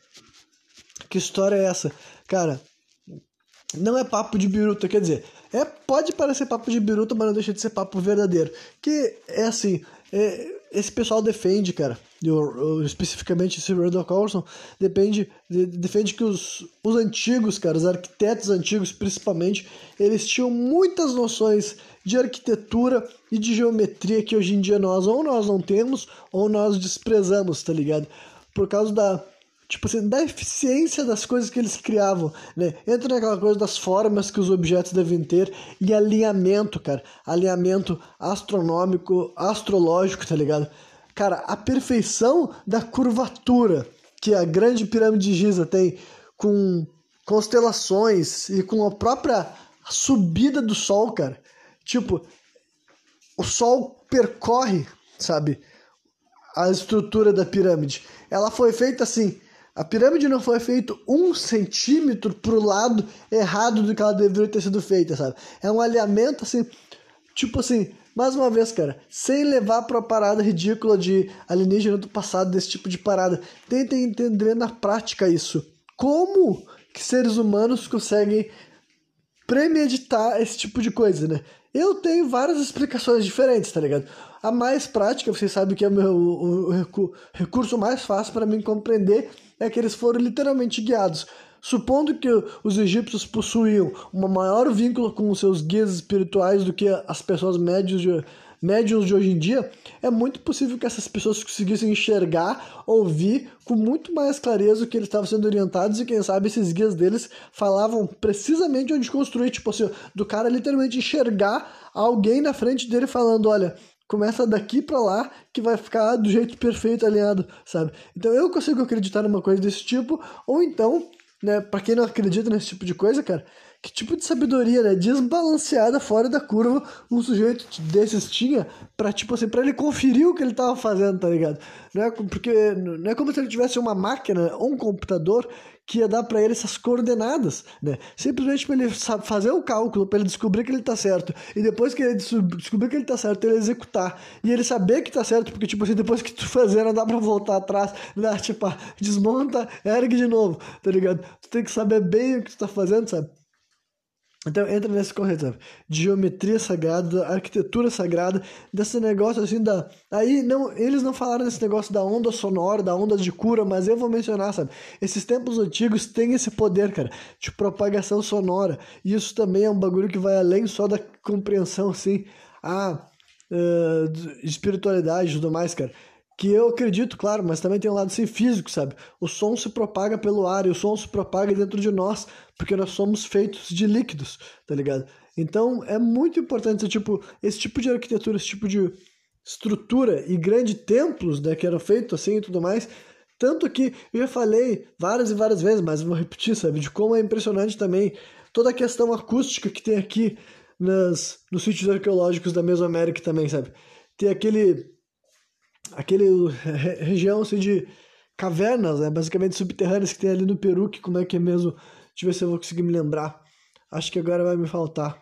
Que história é essa? Cara, não é papo de biruta, quer dizer, é, pode parecer papo de biruta, mas não deixa de ser papo verdadeiro. Que é assim, esse pessoal defende, cara, eu, eu, especificamente esse Randall Carlson, depende, de, defende que os, os antigos, cara, os arquitetos antigos principalmente, eles tinham muitas noções de arquitetura e de geometria que hoje em dia nós ou nós não temos ou nós desprezamos, tá ligado? Por causa da tipo assim, da eficiência das coisas que eles criavam, né? Entra naquela coisa das formas que os objetos devem ter e alinhamento, cara. Alinhamento astronômico, astrológico, tá ligado? Cara, a perfeição da curvatura que a grande pirâmide de Giza tem com constelações e com a própria subida do sol, cara. Tipo, o sol percorre, sabe, a estrutura da pirâmide. Ela foi feita assim, a pirâmide não foi feita um centímetro pro lado errado do que ela deveria ter sido feita, sabe? É um alinhamento assim, tipo assim, mais uma vez, cara, sem levar pra parada ridícula de alienígena do passado, desse tipo de parada. Tentem entender na prática isso. Como que seres humanos conseguem premeditar esse tipo de coisa, né? Eu tenho várias explicações diferentes, tá ligado? A mais prática, vocês sabem que é o, meu, o, o recurso mais fácil para mim compreender, é que eles foram literalmente guiados. Supondo que os egípcios possuíam um maior vínculo com os seus guias espirituais do que as pessoas médias de, médios de hoje em dia, é muito possível que essas pessoas conseguissem enxergar, ouvir com muito mais clareza o que eles estavam sendo orientados e quem sabe esses guias deles falavam precisamente onde construir, tipo assim, do cara literalmente enxergar alguém na frente dele falando, olha, começa daqui para lá que vai ficar do jeito perfeito alinhado, sabe? Então eu consigo acreditar numa coisa desse tipo, ou então, né, para quem não acredita nesse tipo de coisa, cara, que tipo de sabedoria, né, desbalanceada fora da curva um sujeito desses tinha para tipo assim, para ele conferir o que ele tava fazendo, tá ligado? Não é porque não é como se ele tivesse uma máquina ou um computador que ia dar para ele essas coordenadas, né? Simplesmente para ele fazer o cálculo, para ele descobrir que ele tá certo. E depois que ele descobrir que ele tá certo, ele executar. E ele saber que tá certo, porque, tipo assim, depois que tu fazer, não dá pra voltar atrás, né? Tipo, desmonta, ergue de novo, tá ligado? Tu tem que saber bem o que tu tá fazendo, sabe? Então entra nesse conceito, sabe? Geometria sagrada, arquitetura sagrada, desse negócio assim da. Aí não, eles não falaram desse negócio da onda sonora, da onda de cura, mas eu vou mencionar, sabe? Esses templos antigos têm esse poder, cara, de propagação sonora. E isso também é um bagulho que vai além só da compreensão, assim, a uh, espiritualidade e tudo mais, cara que eu acredito, claro, mas também tem um lado assim, físico, sabe? O som se propaga pelo ar e o som se propaga dentro de nós, porque nós somos feitos de líquidos, tá ligado? Então é muito importante tipo, esse tipo de arquitetura, esse tipo de estrutura e grandes templos, né, que eram feitos assim e tudo mais. Tanto que eu já falei várias e várias vezes, mas vou repetir, sabe? De como é impressionante também toda a questão acústica que tem aqui nas, nos sítios arqueológicos da Mesoamérica também, sabe? Tem aquele aquele região assim, de cavernas, né, basicamente subterrâneas que tem ali no Peru, que como é que é mesmo? Deixa eu ver se eu vou conseguir me lembrar. Acho que agora vai me faltar.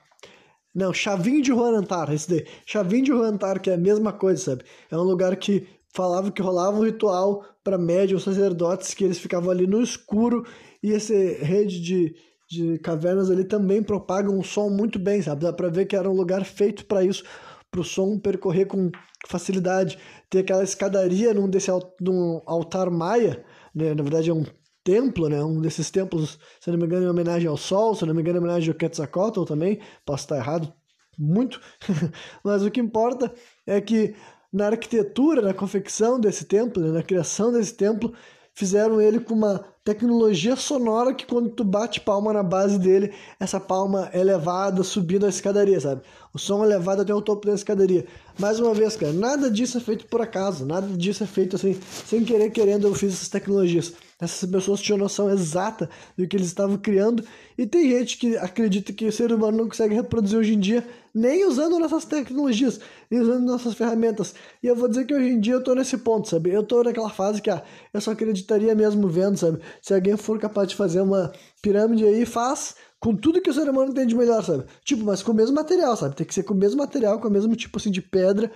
Não, Chavinho de Juanantar, esse daí. Chavinho de Juanantar, que é a mesma coisa, sabe? É um lugar que falava que rolava um ritual para médiums, sacerdotes, que eles ficavam ali no escuro e essa rede de, de cavernas ali também propagam um som muito bem, sabe? Dá para ver que era um lugar feito para isso, para o som percorrer com facilidade. Tem aquela escadaria num desse num altar maia, né? na verdade é um templo, né? Um desses templos, se não me engano, em homenagem ao Sol, se não me engano, em homenagem ao Quetzalcoatl também. Posso estar errado muito, mas o que importa é que na arquitetura, na confecção desse templo, né? na criação desse templo, fizeram ele com uma tecnologia sonora que quando tu bate palma na base dele, essa palma é levada subindo a escadaria, sabe? O som é levado até o topo da escadaria. Mais uma vez, cara, nada disso é feito por acaso, nada disso é feito assim, sem querer querendo eu fiz essas tecnologias. Essas pessoas tinham noção exata do que eles estavam criando. E tem gente que acredita que o ser humano não consegue reproduzir hoje em dia, nem usando nossas tecnologias, nem usando nossas ferramentas. E eu vou dizer que hoje em dia eu tô nesse ponto, sabe? Eu tô naquela fase que ah, eu só acreditaria mesmo vendo, sabe? Se alguém for capaz de fazer uma pirâmide aí, faz com tudo que o ser humano tem de melhor, sabe? Tipo, mas com o mesmo material, sabe? Tem que ser com o mesmo material, com o mesmo tipo assim de pedra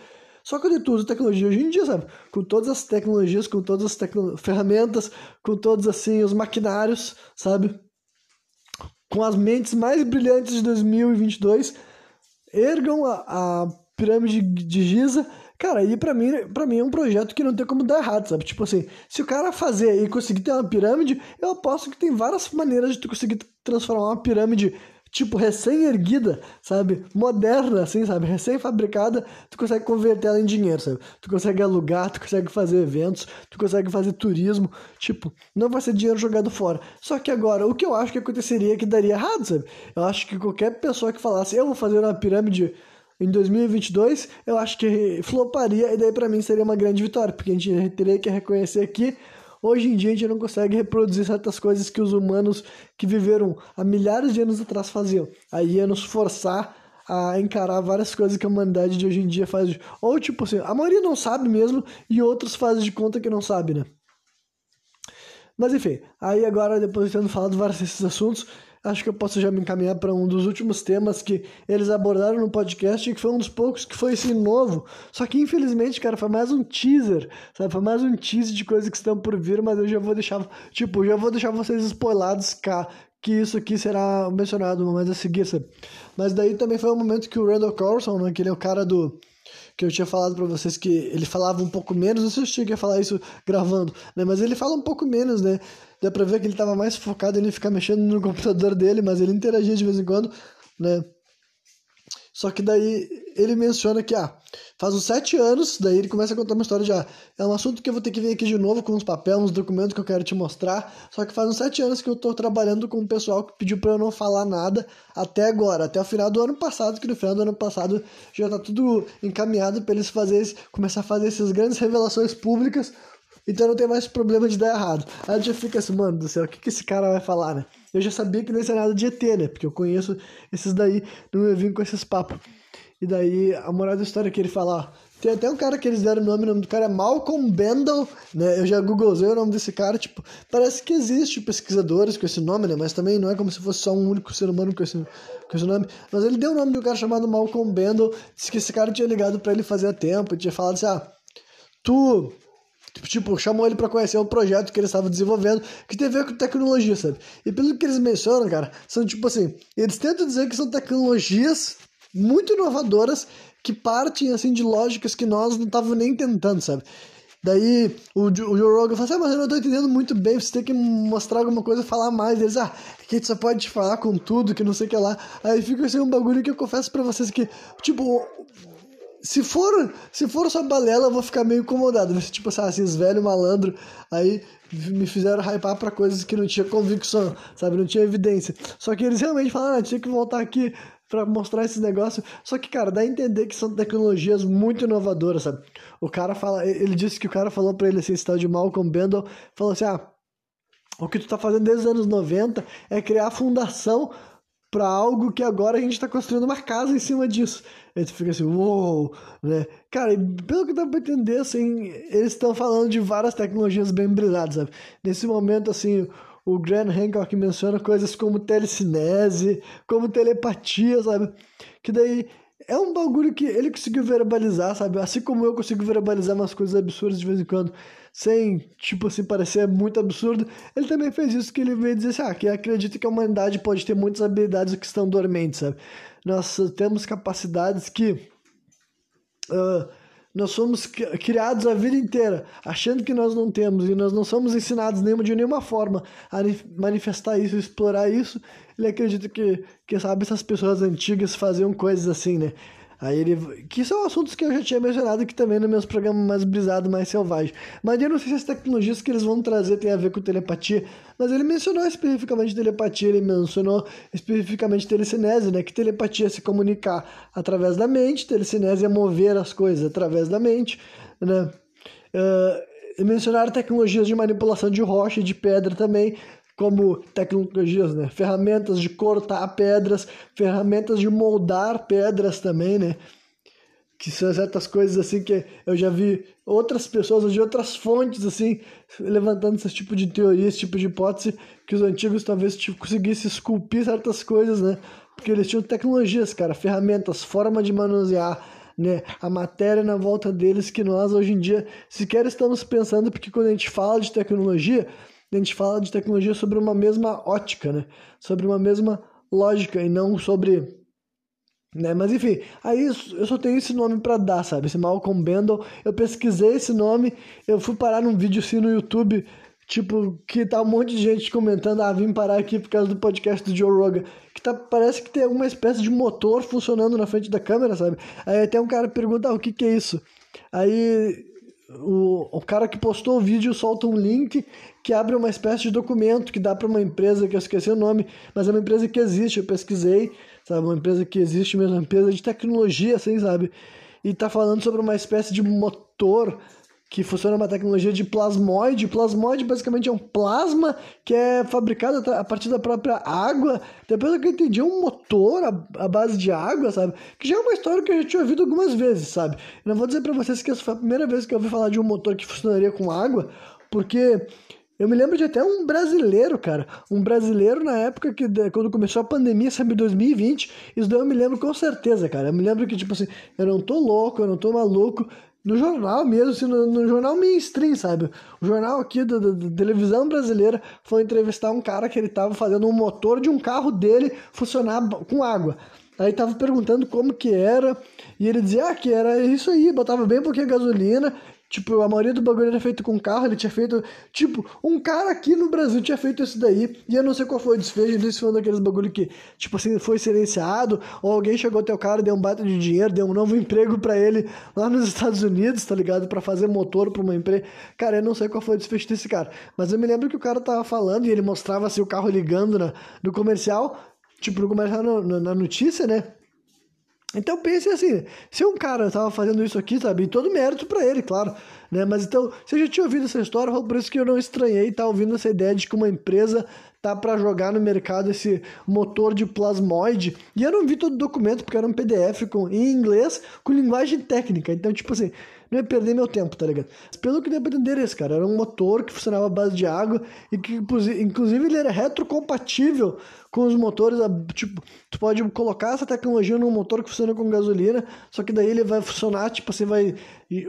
só que tu usa tecnologia hoje em dia, sabe? Com todas as tecnologias, com todas as tecno... ferramentas, com todos assim os maquinários, sabe? Com as mentes mais brilhantes de 2022, ergam a, a pirâmide de Giza. Cara, e para mim, para mim é um projeto que não tem como dar errado, sabe? Tipo assim, se o cara fazer e conseguir ter uma pirâmide, eu aposto que tem várias maneiras de tu conseguir transformar uma pirâmide tipo, recém-erguida, sabe? Moderna, assim, sabe? Recém-fabricada, tu consegue converter ela em dinheiro, sabe? Tu consegue alugar, tu consegue fazer eventos, tu consegue fazer turismo, tipo, não vai ser dinheiro jogado fora. Só que agora, o que eu acho que aconteceria é que daria errado, sabe? Eu acho que qualquer pessoa que falasse, eu vou fazer uma pirâmide em 2022, eu acho que floparia e daí para mim seria uma grande vitória, porque a gente teria que reconhecer que Hoje em dia a gente não consegue reproduzir certas coisas que os humanos que viveram há milhares de anos atrás faziam. Aí ia nos forçar a encarar várias coisas que a humanidade de hoje em dia faz. Ou tipo assim, a maioria não sabe mesmo e outros fazem de conta que não sabe, né? Mas enfim, aí agora, depois de tendo falado vários desses assuntos, acho que eu posso já me encaminhar para um dos últimos temas que eles abordaram no podcast e que foi um dos poucos que foi assim novo. Só que infelizmente, cara, foi mais um teaser, sabe? Foi mais um teaser de coisas que estão por vir, mas eu já vou deixar, tipo, já vou deixar vocês spoilados cá que isso aqui será mencionado mais a seguir, sabe? Mas daí também foi um momento que o Randall Carlson, né, que ele é o cara do que eu tinha falado para vocês que ele falava um pouco menos, não sei se eu cheguei a falar isso gravando, né? Mas ele fala um pouco menos, né? Dá pra ver que ele tava mais focado em ficar mexendo no computador dele, mas ele interagia de vez em quando, né? Só que daí ele menciona que, ah, faz uns sete anos, daí ele começa a contar uma história de, ah, é um assunto que eu vou ter que vir aqui de novo com uns papéis, uns documentos que eu quero te mostrar. Só que faz uns sete anos que eu tô trabalhando com um pessoal que pediu para eu não falar nada até agora, até o final do ano passado, que no final do ano passado já tá tudo encaminhado para eles fazerem, começar a fazer essas grandes revelações públicas. Então não tem mais problema de dar errado. Aí já fica assim, mano do céu, o que, que esse cara vai falar, né? Eu já sabia que não ia ser nada de ET, né? Porque eu conheço esses daí, não ia vir com esses papos. E daí, a moral da história é que ele fala, ó, tem até um cara que eles deram o nome, o nome do cara é Malcolm Bendel, né? Eu já googlei o nome desse cara, tipo, parece que existe pesquisadores com esse nome, né? Mas também não é como se fosse só um único ser humano com esse, com esse nome. Mas ele deu o nome de um cara chamado Malcolm Bendel, disse que esse cara tinha ligado para ele fazer tempo, tinha falado assim, ah, tu Tipo, chamou ele para conhecer o projeto que ele estava desenvolvendo, que tem a ver com tecnologia, sabe? E pelo que eles mencionam, cara, são tipo assim, eles tentam dizer que são tecnologias muito inovadoras que partem, assim, de lógicas que nós não estávamos nem tentando, sabe? Daí o, o Joe Rogan fala assim, ah, mas eu não tô entendendo muito bem, você tem que mostrar alguma coisa, falar mais. Eles, ah, que a gente só pode falar com tudo, que não sei o que lá. Aí fica assim um bagulho que eu confesso para vocês que, tipo, se for, se for só balela, eu vou ficar meio incomodado. Tipo assim, esses velhos malandro aí me fizeram hypar para coisas que não tinha convicção, sabe? Não tinha evidência. Só que eles realmente falaram, ah, tinha que voltar aqui para mostrar esses negócios. Só que, cara, dá a entender que são tecnologias muito inovadoras, sabe? O cara fala, ele disse que o cara falou para ele assim, esse tal de Malcolm Bendel, falou assim: "Ah, o que tu tá fazendo desde os anos 90 é criar a fundação para algo que agora a gente está construindo uma casa em cima disso. Aí tu fica assim, uou, né? Cara, pelo que dá pra entender, assim, eles estão falando de várias tecnologias bem brilhantes, sabe? Nesse momento, assim, o Graham Hancock menciona coisas como telecinese, como telepatia, sabe? Que daí é um bagulho que ele conseguiu verbalizar, sabe? Assim como eu consigo verbalizar umas coisas absurdas de vez em quando, sem, tipo assim, parecer muito absurdo, ele também fez isso que ele veio dizer assim, ah, que acredita que a humanidade pode ter muitas habilidades que estão dormentes, sabe? Nós temos capacidades que uh, nós somos criados a vida inteira achando que nós não temos e nós não somos ensinados nenhuma, de nenhuma forma a manifestar isso, explorar isso. Ele acredita que, que sabe, essas pessoas antigas faziam coisas assim, né? Aí ele. Que são assuntos que eu já tinha mencionado aqui também nos meus programas mais brisados, mais selvagens. Mas eu não sei se as tecnologias que eles vão trazer têm a ver com telepatia. Mas ele mencionou especificamente telepatia, ele mencionou especificamente telecinese, né? Que telepatia é se comunicar através da mente, telecinese é mover as coisas através da mente, né? Uh, mencionaram tecnologias de manipulação de rocha e de pedra também, como tecnologias, né? Ferramentas de cortar pedras, ferramentas de moldar pedras também, né? Que são certas coisas assim que eu já vi outras pessoas de outras fontes assim levantando esse tipo de teoria, esse tipo de hipótese que os antigos talvez tipo, conseguissem esculpir certas coisas, né? Porque eles tinham tecnologias, cara, ferramentas, forma de manusear, né, a matéria na volta deles que nós hoje em dia sequer estamos pensando, porque quando a gente fala de tecnologia, a gente fala de tecnologia sobre uma mesma ótica, né? Sobre uma mesma lógica e não sobre né? Mas enfim, aí eu só tenho esse nome para dar, sabe? Esse Malcolm Bendel. Eu pesquisei esse nome, eu fui parar num vídeo assim no YouTube, tipo, que tá um monte de gente comentando, ah, vim parar aqui por causa do podcast do Joe Rogan, que tá, parece que tem alguma espécie de motor funcionando na frente da câmera, sabe? Aí até um cara pergunta, ah, o que que é isso? Aí o, o cara que postou o vídeo solta um link que abre uma espécie de documento que dá para uma empresa que eu esqueci o nome, mas é uma empresa que existe, eu pesquisei, sabe, uma empresa que existe mesmo, uma empresa de tecnologia, assim, sabe? E tá falando sobre uma espécie de motor que funciona uma tecnologia de plasmoide. Plasmoide basicamente é um plasma que é fabricado a partir da própria água. Depois que eu entendi, é um motor à base de água, sabe? Que já é uma história que eu já tinha ouvido algumas vezes, sabe? Eu não vou dizer para vocês que essa foi a primeira vez que eu ouvi falar de um motor que funcionaria com água, porque eu me lembro de até um brasileiro, cara. Um brasileiro na época que quando começou a pandemia, sabe, 2020. Isso daí eu me lembro com certeza, cara. Eu me lembro que, tipo assim, eu não tô louco, eu não tô maluco no jornal mesmo, assim, no, no, jornal mainstream, sabe? O jornal aqui da, televisão brasileira foi entrevistar um cara que ele tava fazendo um motor de um carro dele funcionar com água. Aí tava perguntando como que era, e ele dizia ah, que era isso aí, botava bem pouquinho gasolina Tipo, a maioria do bagulho era feito com carro, ele tinha feito. Tipo, um cara aqui no Brasil tinha feito isso daí, e eu não sei qual foi o desfecho, não sei se foi um daqueles bagulho que, tipo assim, foi silenciado, ou alguém chegou até o cara, deu um bata de dinheiro, deu um novo emprego para ele lá nos Estados Unidos, tá ligado? para fazer motor pra uma empresa. Cara, eu não sei qual foi o desfecho desse cara, mas eu me lembro que o cara tava falando e ele mostrava assim o carro ligando na, no comercial, tipo, no comercial, no, na notícia, né? Então pense assim, se um cara estava fazendo isso aqui, sabe, todo mérito para ele, claro, né? Mas então, eu já tinha ouvido essa história, foi por isso que eu não estranhei estar tá ouvindo essa ideia de que uma empresa tá para jogar no mercado esse motor de plasmoide. E eu não vi todo o documento porque era um PDF com em inglês com linguagem técnica. Então, tipo assim, não ia perder meu tempo, tá ligado? Pelo que deu pra entender esse, cara, era um motor que funcionava à base de água e que, inclusive, ele era retrocompatível com os motores, tipo, tu pode colocar essa tecnologia num motor que funciona com gasolina, só que daí ele vai funcionar, tipo assim, vai,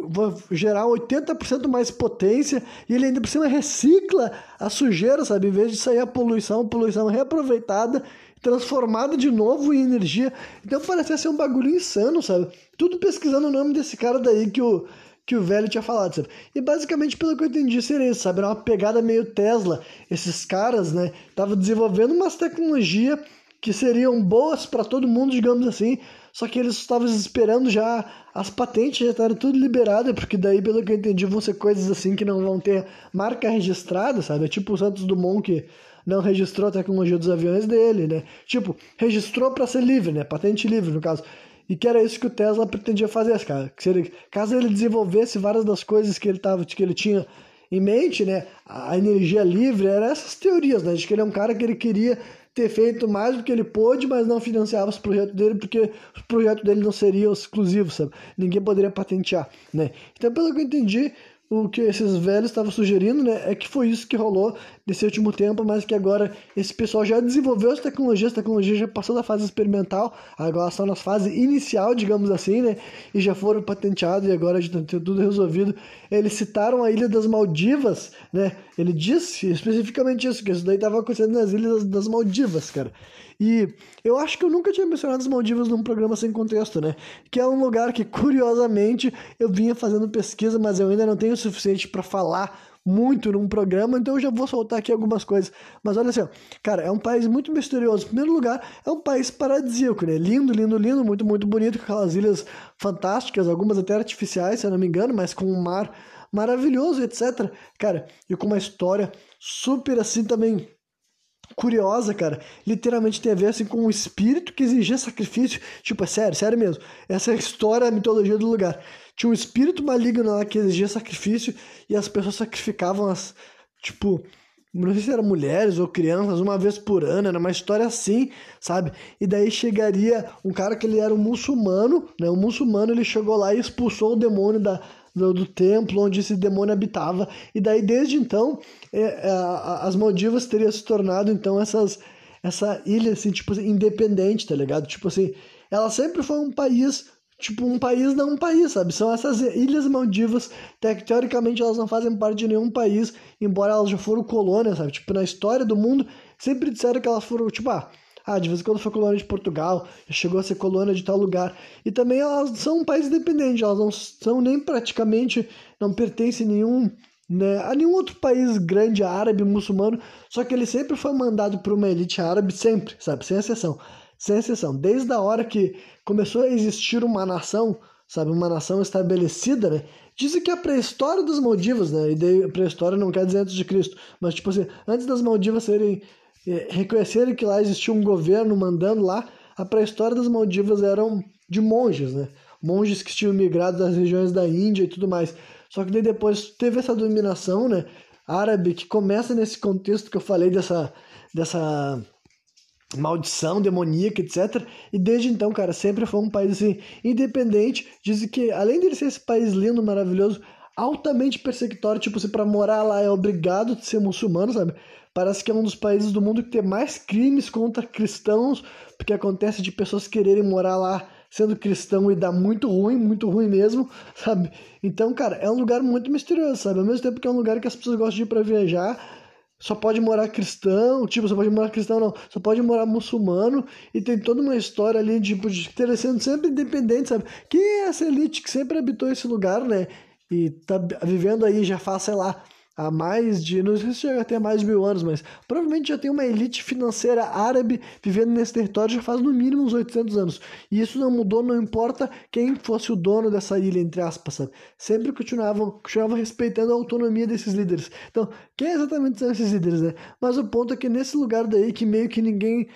vai gerar 80% mais potência e ele ainda por cima recicla a sujeira, sabe? Em vez de sair a poluição, poluição reaproveitada transformada de novo em energia. Então parecia ser um bagulho insano, sabe? Tudo pesquisando o nome desse cara daí que o, que o velho tinha falado, sabe? E basicamente, pelo que eu entendi, seria isso, sabe? Era uma pegada meio Tesla. Esses caras, né, estavam desenvolvendo umas tecnologias que seriam boas para todo mundo, digamos assim, só que eles estavam esperando já as patentes já estarem tudo liberadas, porque daí, pelo que eu entendi, vão ser coisas assim que não vão ter marca registrada, sabe? É tipo o Santos Dumont que não registrou a tecnologia dos aviões dele, né? Tipo, registrou para ser livre, né? Patente livre, no caso. E que era isso que o Tesla pretendia fazer, cara. Que ele, caso ele desenvolvesse várias das coisas que ele, tava, que ele tinha em mente, né? A energia livre, eram essas teorias, né? De que ele é um cara que ele queria ter feito mais do que ele pôde, mas não financiava os projetos dele, porque os projetos dele não seriam exclusivos, sabe? Ninguém poderia patentear, né? Então, pelo que eu entendi, o que esses velhos estavam sugerindo, né, é que foi isso que rolou nesse último tempo, mas que agora esse pessoal já desenvolveu as tecnologias, a tecnologia já passou da fase experimental, agora estão na fase inicial, digamos assim, né, e já foram patenteados e agora já tem tudo resolvido. Eles citaram a Ilha das Maldivas, né, ele disse especificamente isso, que isso daí estava acontecendo nas Ilhas das Maldivas, cara. E eu acho que eu nunca tinha mencionado as Maldivas num programa sem contexto, né? Que é um lugar que, curiosamente, eu vinha fazendo pesquisa, mas eu ainda não tenho o suficiente para falar muito num programa, então eu já vou soltar aqui algumas coisas. Mas olha assim, cara, é um país muito misterioso. Em primeiro lugar, é um país paradisíaco, né? Lindo, lindo, lindo, muito, muito bonito, com aquelas ilhas fantásticas, algumas até artificiais, se eu não me engano, mas com um mar maravilhoso, etc. Cara, e com uma história super assim também curiosa, cara. Literalmente tem a ver assim com um espírito que exigia sacrifício. Tipo, é sério, sério mesmo. Essa é a história, a mitologia do lugar. Tinha um espírito maligno lá que exigia sacrifício e as pessoas sacrificavam as. Tipo, não sei se eram mulheres ou crianças, uma vez por ano, era uma história assim, sabe? E daí chegaria um cara que ele era um muçulmano, né? Um muçulmano, ele chegou lá e expulsou o demônio da, do, do, templo onde esse demônio habitava. E daí, desde então, é, é, as Maldivas teriam se tornado, então, essas, essa ilha, assim, tipo, independente, tá ligado? Tipo assim, ela sempre foi um país tipo, um país não um país, sabe? São essas ilhas Maldivas, teoricamente elas não fazem parte de nenhum país, embora elas já foram colônias, sabe? Tipo, na história do mundo, sempre disseram que elas foram, tipo, ah, ah, de vez em quando foi colônia de Portugal, chegou a ser colônia de tal lugar. E também elas são um país independente, elas não são nem praticamente, não pertencem a nenhum, né, a nenhum outro país grande árabe, muçulmano, só que ele sempre foi mandado por uma elite árabe, sempre, sabe, sem exceção. Sem exceção. Desde a hora que começou a existir uma nação, sabe, uma nação estabelecida, né? Dizem que a pré-história das Maldivas, né? E pré-história não quer dizer antes de Cristo, mas tipo assim, antes das Maldivas serem é, reconhecerem que lá existia um governo mandando lá, a pré-história das Maldivas eram de monges, né? Monges que tinham migrado das regiões da Índia e tudo mais. Só que daí depois teve essa dominação, né? Árabe que começa nesse contexto que eu falei dessa dessa maldição demoníaca, etc. E desde então, cara, sempre foi um país assim independente. Dizem que além de ser esse país lindo, maravilhoso, altamente perseguitório, tipo, se para morar lá é obrigado a ser muçulmano, sabe? Parece que é um dos países do mundo que tem mais crimes contra cristãos, porque acontece de pessoas quererem morar lá sendo cristão e dá muito ruim, muito ruim mesmo, sabe? Então, cara, é um lugar muito misterioso, sabe? Ao mesmo tempo que é um lugar que as pessoas gostam de ir para viajar, só pode morar cristão, tipo, só pode morar cristão não, só pode morar muçulmano e tem toda uma história ali tipo, de ter sendo sempre independente, sabe? Quem é essa elite que sempre habitou esse lugar, né? E tá vivendo aí já faz, sei lá, há mais de, não sei se chega até mais de mil anos, mas provavelmente já tem uma elite financeira árabe vivendo nesse território já faz no mínimo uns 800 anos. E isso não mudou, não importa quem fosse o dono dessa ilha, entre aspas, sabe? Sempre continuavam, continuavam respeitando a autonomia desses líderes. Então, quem exatamente são esses líderes, né? Mas o ponto é que nesse lugar daí que meio que ninguém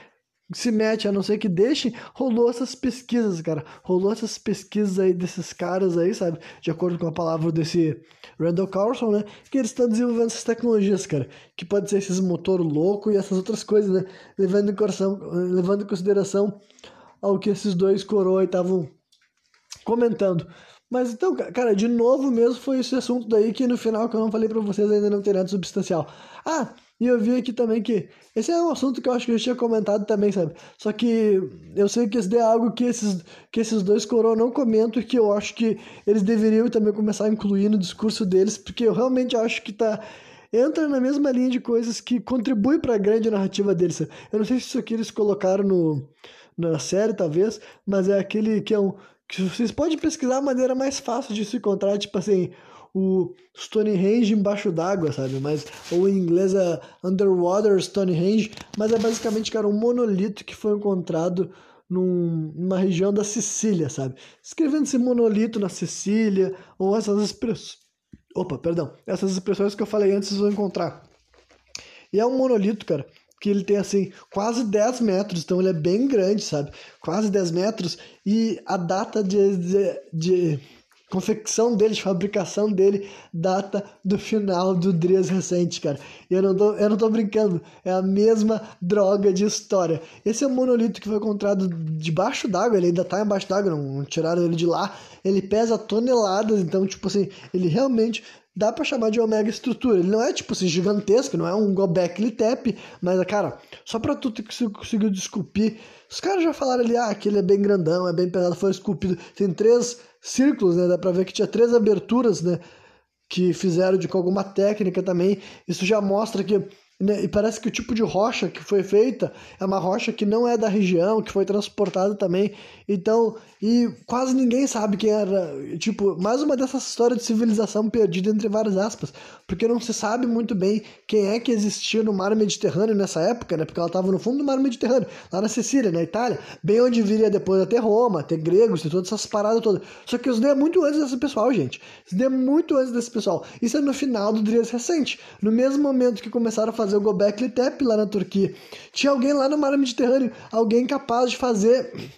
se mete, a não ser que deixe, rolou essas pesquisas, cara. Rolou essas pesquisas aí desses caras aí, sabe? De acordo com a palavra desse Randall Carlson, né? Que eles estão desenvolvendo essas tecnologias, cara. Que pode ser esses motor louco e essas outras coisas, né? Levando em, coração, levando em consideração ao que esses dois coroas estavam comentando. Mas então, cara, de novo mesmo foi esse assunto daí que no final que eu não falei para vocês ainda não tem nada substancial. Ah, e eu vi aqui também que esse é um assunto que eu acho que eu tinha comentado também, sabe? Só que eu sei que isso é algo que esses, que esses dois coroas não comentam que eu acho que eles deveriam também começar a incluir no discurso deles, porque eu realmente acho que tá entra na mesma linha de coisas que contribui para a grande narrativa deles. Sabe? Eu não sei se isso aqui eles colocaram no, na série, talvez, mas é aquele que é um que vocês podem pesquisar a maneira mais fácil de se encontrar, tipo assim, o Stonehenge embaixo d'água, sabe? Mas, ou em inglês é Underwater Stonehenge, mas é basicamente, cara, um monolito que foi encontrado num, numa região da Sicília, sabe? Escrevendo esse monolito na Sicília, ou essas expressões. Opa, perdão. Essas expressões que eu falei antes vocês vão encontrar. E é um monolito, cara, que ele tem assim quase 10 metros, então ele é bem grande, sabe? Quase 10 metros. E a data de, de, de confecção dele, de fabricação dele, data do final do Dries recente, cara. Eu não, tô, eu não tô brincando, é a mesma droga de história. Esse é um monolito que foi encontrado debaixo d'água, ele ainda tá embaixo d'água, não, não tiraram ele de lá. Ele pesa toneladas, então, tipo assim, ele realmente dá para chamar de omega estrutura. Ele não é tipo assim gigantesco, não é um Gobekli Tepe, mas cara, só para tu conseguir desculpir, os caras já falaram ali, ah, que ele é bem grandão, é bem pesado, foi esculpido. Tem três círculos, né? Dá para ver que tinha três aberturas, né? Que fizeram de com alguma técnica também. Isso já mostra que? E parece que o tipo de rocha que foi feita é uma rocha que não é da região, que foi transportada também. Então, e quase ninguém sabe quem era. Tipo, mais uma dessas histórias de civilização perdida entre várias aspas. Porque não se sabe muito bem quem é que existia no mar Mediterrâneo nessa época, né? Porque ela estava no fundo do mar Mediterrâneo, lá na Sicília, na Itália, bem onde viria depois até Roma, até gregos, ter todas essas paradas todas. Só que isso é muito antes desse pessoal, gente. Isso é muito antes desse pessoal. Isso é no final do Drias recente. No mesmo momento que começaram a fazer fazer o Gobekli Tepe lá na Turquia. Tinha alguém lá no mar Mediterrâneo, alguém capaz de fazer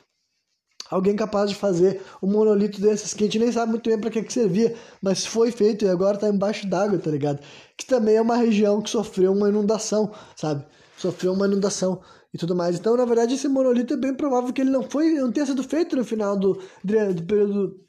alguém capaz de fazer um monolito desses que a gente nem sabe muito bem para que, que servia, mas foi feito e agora está embaixo d'água, tá ligado? Que também é uma região que sofreu uma inundação, sabe? Sofreu uma inundação e tudo mais. Então, na verdade, esse monolito é bem provável que ele não foi, não tenha sido feito no final do, do período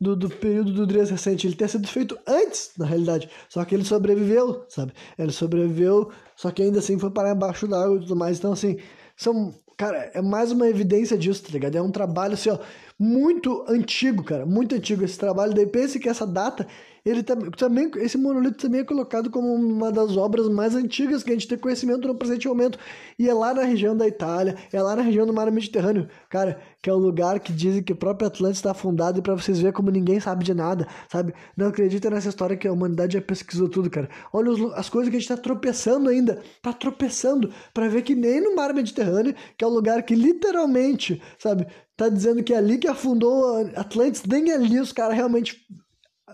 do, do período do Dres recente. Ele ter sido feito antes, na realidade. Só que ele sobreviveu, sabe? Ele sobreviveu, só que ainda assim foi parar embaixo d'água e tudo mais. Então, assim, são. Cara, é mais uma evidência disso, tá ligado? É um trabalho, assim, ó, muito antigo, cara. Muito antigo esse trabalho. Daí pense que essa data ele também esse monolito também é colocado como uma das obras mais antigas que a gente tem conhecimento no presente momento e é lá na região da Itália, é lá na região do Mar Mediterrâneo, cara, que é o lugar que dizem que o próprio Atlântico está afundado e para vocês verem como ninguém sabe de nada, sabe? Não acredita nessa história que a humanidade já pesquisou tudo, cara. Olha os, as coisas que a gente está tropeçando ainda, tá tropeçando para ver que nem no Mar Mediterrâneo, que é o lugar que literalmente, sabe, tá dizendo que é ali que afundou Atlantis, nem ali os caras realmente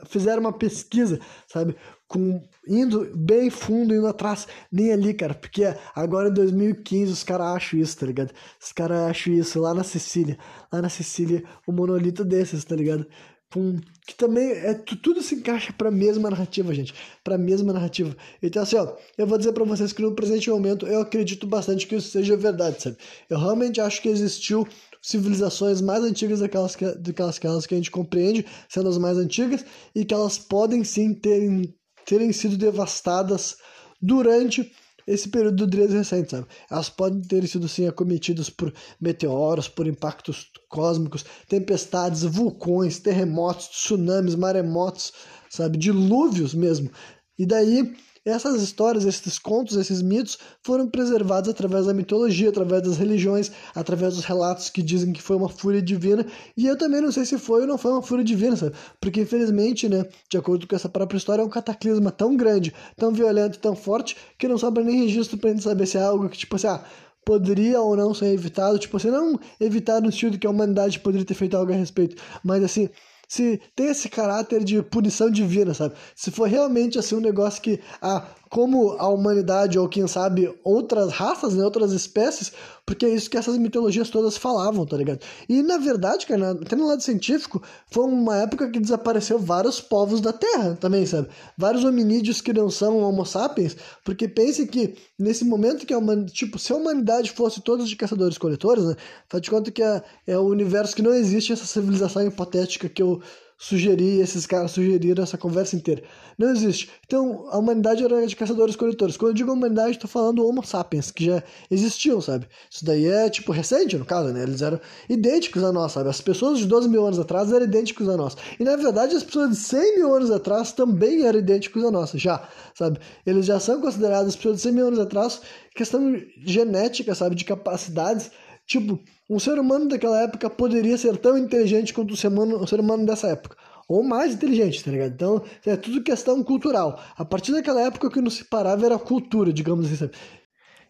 fizeram uma pesquisa, sabe? Com, indo bem fundo, indo atrás, nem ali, cara, porque agora em 2015 os caras acham isso, tá ligado? Os caras acham isso lá na Sicília, lá na Sicília, um monolito desses, tá ligado? Com, que também é tudo se encaixa para a mesma narrativa, gente, para a mesma narrativa. Então assim, ó, eu vou dizer para vocês que no presente momento eu acredito bastante que isso seja verdade, sabe? Eu realmente acho que existiu civilizações mais antigas daquelas que, daquelas que a gente compreende, sendo as mais antigas, e que elas podem sim terem, terem sido devastadas durante esse período do Dres recente, sabe? Elas podem ter sido sim acometidas por meteoros, por impactos cósmicos, tempestades, vulcões, terremotos, tsunamis, maremotos, sabe? Dilúvios mesmo. E daí essas histórias, esses contos, esses mitos foram preservados através da mitologia, através das religiões, através dos relatos que dizem que foi uma fúria divina. E eu também não sei se foi ou não foi uma fúria divina, sabe? Porque infelizmente, né, de acordo com essa própria história, é um cataclisma tão grande, tão violento, tão forte, que não sobra nem registro pra gente saber se é algo que, tipo assim, ah, poderia ou não ser evitado, tipo assim, não evitar no sentido que a humanidade poderia ter feito algo a respeito, mas assim, se tem esse caráter de punição divina, sabe? Se for realmente assim um negócio que, ah, como a humanidade, ou quem sabe outras raças, né, outras espécies, porque é isso que essas mitologias todas falavam, tá ligado? E na verdade, cara, até no lado científico, foi uma época que desapareceu vários povos da Terra também, sabe? Vários hominídeos que não são homo sapiens, porque pense que nesse momento que a humanidade, tipo, se a humanidade fosse todos de caçadores-coletores, né? Faz de conta que é, é o universo que não existe essa civilização hipotética que eu sugerir, esses caras sugeriram essa conversa inteira. Não existe. Então, a humanidade era de caçadores-coletores. Quando eu digo humanidade, estou falando Homo sapiens, que já existiam, sabe? Isso daí é, tipo, recente, no caso, né? Eles eram idênticos a nós, sabe? As pessoas de 12 mil anos atrás eram idênticos a nós. E, na verdade, as pessoas de 100 mil anos atrás também eram idênticos a nós, já, sabe? Eles já são considerados, as pessoas de 100 mil anos atrás, questão genética, sabe? De capacidades Tipo, um ser humano daquela época poderia ser tão inteligente quanto o ser humano, o ser humano dessa época. Ou mais inteligente, tá ligado? Então, é tudo questão cultural. A partir daquela época, o que nos separava era a cultura, digamos assim.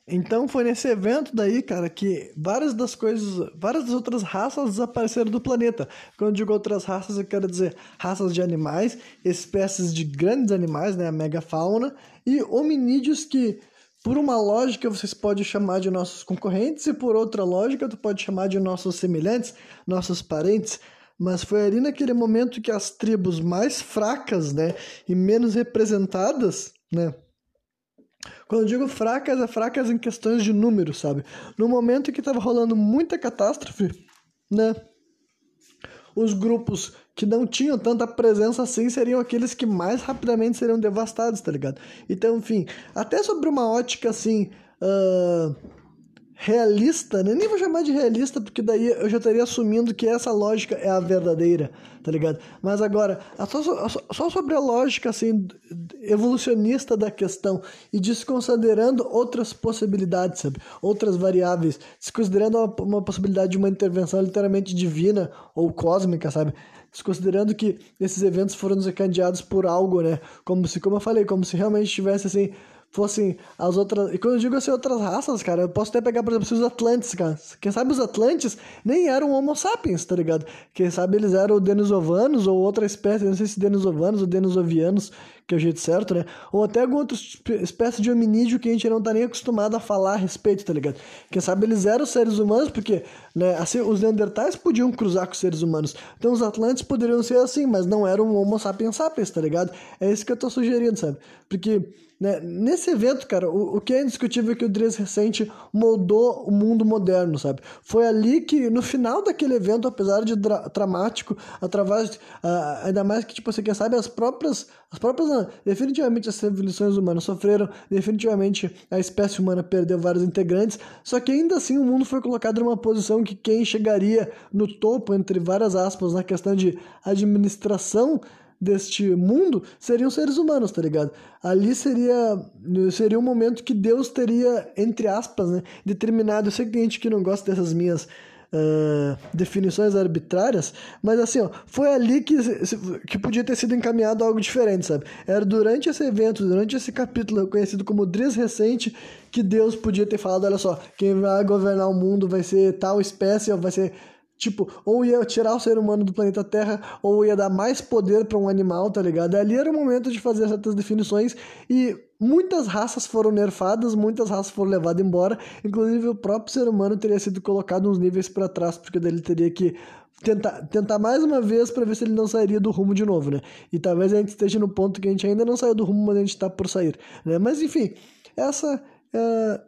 Então foi nesse evento daí, cara, que várias das coisas, várias das outras raças desapareceram do planeta. Quando digo outras raças, eu quero dizer raças de animais, espécies de grandes animais, né, a megafauna, e hominídeos que por uma lógica, vocês podem chamar de nossos concorrentes, e por outra lógica, tu pode chamar de nossos semelhantes, nossos parentes. Mas foi ali naquele momento que as tribos mais fracas, né, e menos representadas, né, quando eu digo fracas, é fracas em questões de número, sabe? No momento que estava rolando muita catástrofe, né? Os grupos que não tinham tanta presença assim seriam aqueles que mais rapidamente seriam devastados, tá ligado? Então, enfim, até sobre uma ótica assim. Uh, realista, né? nem vou chamar de realista, porque daí eu já estaria assumindo que essa lógica é a verdadeira, tá ligado? Mas agora, só, só sobre a lógica, assim, evolucionista da questão e desconsiderando outras possibilidades, sabe? Outras variáveis, desconsiderando uma, uma possibilidade de uma intervenção literalmente divina ou cósmica, sabe? Desconsiderando que esses eventos foram desencadeados por algo, né? Como se, como eu falei, como se realmente tivesse, assim, fossem as outras. E quando eu digo assim, outras raças, cara, eu posso até pegar, por exemplo, os Atlantes, cara. Quem sabe os Atlantes nem eram Homo sapiens, tá ligado? Quem sabe eles eram Denisovanos ou outra espécie, não sei se Denisovanos ou Denisovianos, que é o jeito certo, né? Ou até alguma outra espécie de hominídeo que a gente não tá nem acostumado a falar a respeito, tá ligado? Quem sabe eles eram seres humanos, porque, né, assim, os Neandertais podiam cruzar com os seres humanos. Então os Atlantes poderiam ser assim, mas não eram Homo sapiens sapiens, tá ligado? É isso que eu tô sugerindo, sabe? Porque né? Nesse evento, cara, o, o que é indiscutível é que o Dres Recente moldou o mundo moderno, sabe? Foi ali que, no final daquele evento, apesar de dra dramático, através, ainda mais que, tipo, você quer sabe, as próprias, as próprias, uh, definitivamente as civilizações humanas sofreram, definitivamente a espécie humana perdeu vários integrantes, só que ainda assim o mundo foi colocado numa posição que quem chegaria no topo, entre várias aspas, na questão de administração deste mundo seriam seres humanos, tá ligado? Ali seria seria um momento que Deus teria, entre aspas, né, determinado. Eu sei que tem gente que não gosta dessas minhas uh, definições arbitrárias, mas assim, ó, foi ali que, que podia ter sido encaminhado algo diferente, sabe? Era durante esse evento, durante esse capítulo conhecido como Dres Recente, que Deus podia ter falado: olha só, quem vai governar o mundo vai ser tal espécie, vai ser Tipo, ou ia tirar o ser humano do planeta Terra, ou ia dar mais poder para um animal, tá ligado? Ali era o momento de fazer certas definições e muitas raças foram nerfadas, muitas raças foram levadas embora, inclusive o próprio ser humano teria sido colocado uns níveis para trás, porque daí ele teria que tentar, tentar mais uma vez para ver se ele não sairia do rumo de novo, né? E talvez a gente esteja no ponto que a gente ainda não saiu do rumo, mas a gente está por sair, né? Mas enfim, essa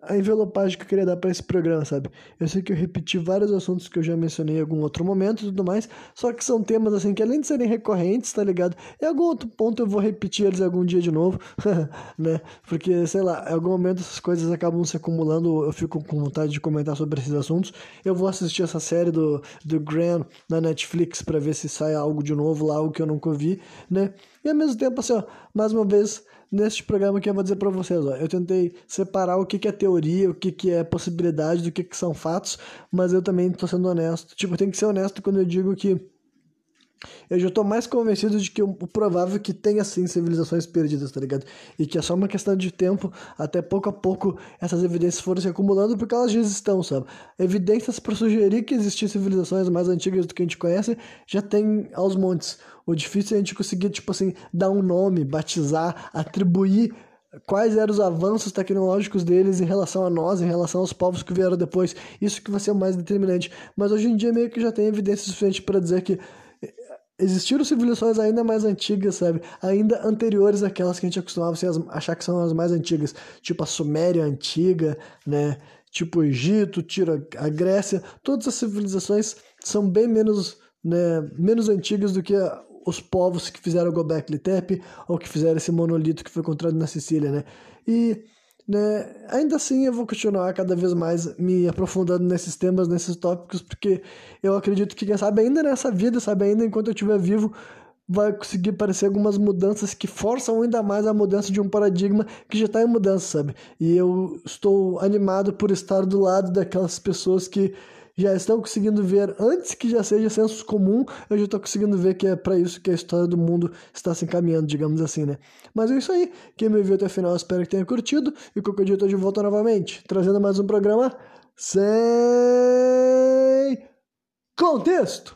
a envelopagem que eu queria dar para esse programa, sabe? Eu sei que eu repeti vários assuntos que eu já mencionei em algum outro momento e tudo mais, só que são temas assim que além de serem recorrentes, tá ligado? Em algum outro ponto eu vou repetir eles algum dia de novo, né? Porque, sei lá, em algum momento essas coisas acabam se acumulando, eu fico com vontade de comentar sobre esses assuntos. Eu vou assistir essa série do, do Graham na Netflix para ver se sai algo de novo lá, algo que eu nunca vi, né? E ao mesmo tempo, assim, ó, mais uma vez neste programa que eu vou dizer para vocês. Ó, eu tentei separar o que, que é teoria, o que, que é possibilidade, do que, que são fatos, mas eu também estou sendo honesto. Tipo, tenho que ser honesto quando eu digo que eu já estou mais convencido de que o provável é que tenha sim civilizações perdidas, tá ligado? E que é só uma questão de tempo, até pouco a pouco essas evidências foram se acumulando porque elas já estão, sabe? Evidências para sugerir que existiam civilizações mais antigas do que a gente conhece já tem aos montes. O difícil é a gente conseguir, tipo assim, dar um nome, batizar, atribuir quais eram os avanços tecnológicos deles em relação a nós, em relação aos povos que vieram depois. Isso que vai ser o mais determinante. Mas hoje em dia meio que já tem evidência suficiente para dizer que existiram civilizações ainda mais antigas, sabe? Ainda anteriores àquelas que a gente acostumava achar que são as mais antigas, tipo a Suméria antiga, né? Tipo o Egito, tira a Grécia, todas as civilizações são bem menos, né, menos antigas do que os povos que fizeram o Gobekli Tepe ou que fizeram esse monolito que foi encontrado na Sicília, né? E né, ainda assim eu vou continuar cada vez mais me aprofundando nesses temas, nesses tópicos, porque eu acredito que, quem sabe, ainda nessa vida, sabe, ainda enquanto eu estiver vivo, vai conseguir aparecer algumas mudanças que forçam ainda mais a mudança de um paradigma que já está em mudança, sabe? E eu estou animado por estar do lado daquelas pessoas que já estão conseguindo ver, antes que já seja senso comum, eu já estou conseguindo ver que é para isso que a história do mundo está se encaminhando, digamos assim, né? Mas é isso aí. Quem me viu até o final, espero que tenha curtido. E qualquer dia eu estou de volta novamente, trazendo mais um programa sem contexto.